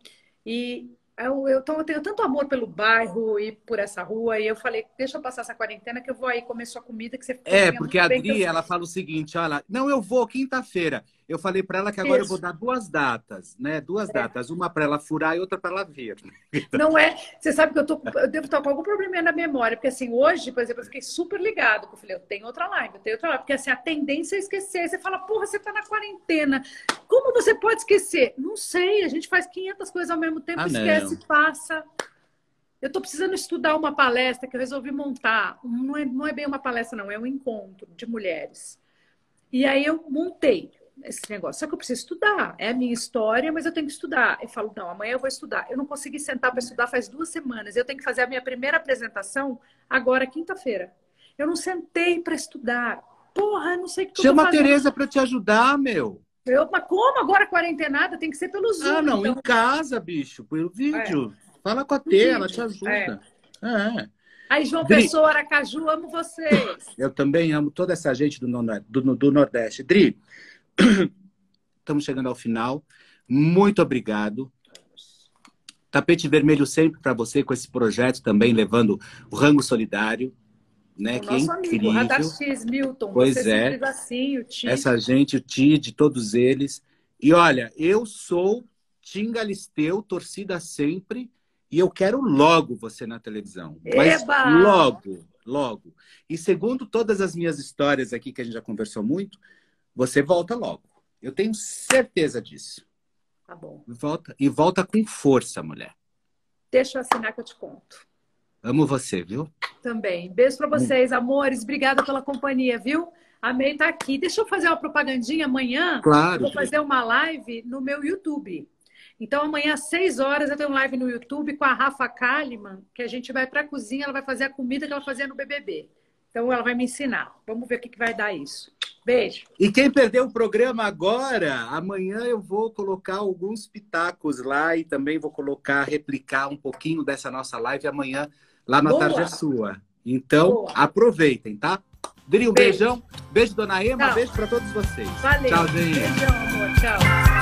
S2: E eu, eu, eu, tenho tanto amor pelo bairro e por essa rua, e eu falei, deixa eu passar essa quarentena que eu vou aí comer sua comida que você
S1: É, porque a Adri, ela fala o seguinte, olha, não, eu vou quinta-feira. Eu falei para ela que agora Isso. eu vou dar duas datas, né? Duas é. datas, uma para ela furar e outra para ela vir.
S2: Não é? Você sabe que eu, tô, eu devo estar com algum probleminha na memória, porque assim, hoje, por exemplo, eu fiquei super ligado, eu falei, eu tenho outra live, eu tenho outra live, porque assim, a tendência é esquecer. Você fala, porra, você tá na quarentena. Como você pode esquecer? Não sei, a gente faz 500 coisas ao mesmo tempo, ah, esquece, não. passa. Eu estou precisando estudar uma palestra que eu resolvi montar. Não é, não é bem uma palestra, não, é um encontro de mulheres. E aí eu montei esse negócio. Só que eu preciso estudar. É a minha história, mas eu tenho que estudar. Eu falo, não, amanhã eu vou estudar. Eu não consegui sentar para estudar faz duas semanas. Eu tenho que fazer a minha primeira apresentação agora, quinta-feira. Eu não sentei para estudar. Porra, não sei o que
S1: Chama a Tereza para te ajudar, meu.
S2: Eu, mas como agora quarentenada? Tem que ser pelo Zoom.
S1: Ah, não, então... em casa, bicho, pelo vídeo. É. Fala com a T, ela te ajuda. É. é.
S2: Aí, João Dri, Pessoa, Aracaju, amo vocês.
S1: Eu também amo toda essa gente do, do, do Nordeste. Dri, Estamos chegando ao final. Muito obrigado. Tapete Vermelho sempre para você com esse projeto também levando o rango solidário, né? O que é incrível. Amigo, Radar
S2: X, Milton.
S1: Pois é.
S2: Assim, o
S1: Essa gente, o Tid, todos eles. E olha, eu sou Tim Galisteu, torcida sempre, e eu quero logo você na televisão. Mas Eba! logo, logo. E segundo todas as minhas histórias aqui que a gente já conversou muito, você volta logo. Eu tenho certeza disso.
S2: Tá bom.
S1: Volta, e volta com força, mulher.
S2: Deixa eu assinar que eu te conto.
S1: Amo você, viu?
S2: Também. Beijo para vocês, hum. amores. Obrigada pela companhia, viu? Amei estar tá aqui. Deixa eu fazer uma propagandinha amanhã.
S1: Claro.
S2: Vou fazer uma live no meu YouTube. Então, amanhã às 6 horas eu tenho um live no YouTube com a Rafa Kalimann, que a gente vai para a cozinha, ela vai fazer a comida que ela fazia no BBB. Então, ela vai me ensinar. Vamos ver o que, que vai dar isso. Beijo.
S1: E quem perdeu o programa agora, amanhã eu vou colocar alguns pitacos lá e também vou colocar, replicar um pouquinho dessa nossa live amanhã lá na Boa. Tarde é Sua. Então, Boa. aproveitem, tá? Dri, um beijo. beijão. Beijo, dona Ema. Tchau. Beijo para todos vocês.
S2: Valeu.
S1: Tchau, gente.
S2: Beijão, amor. Tchau.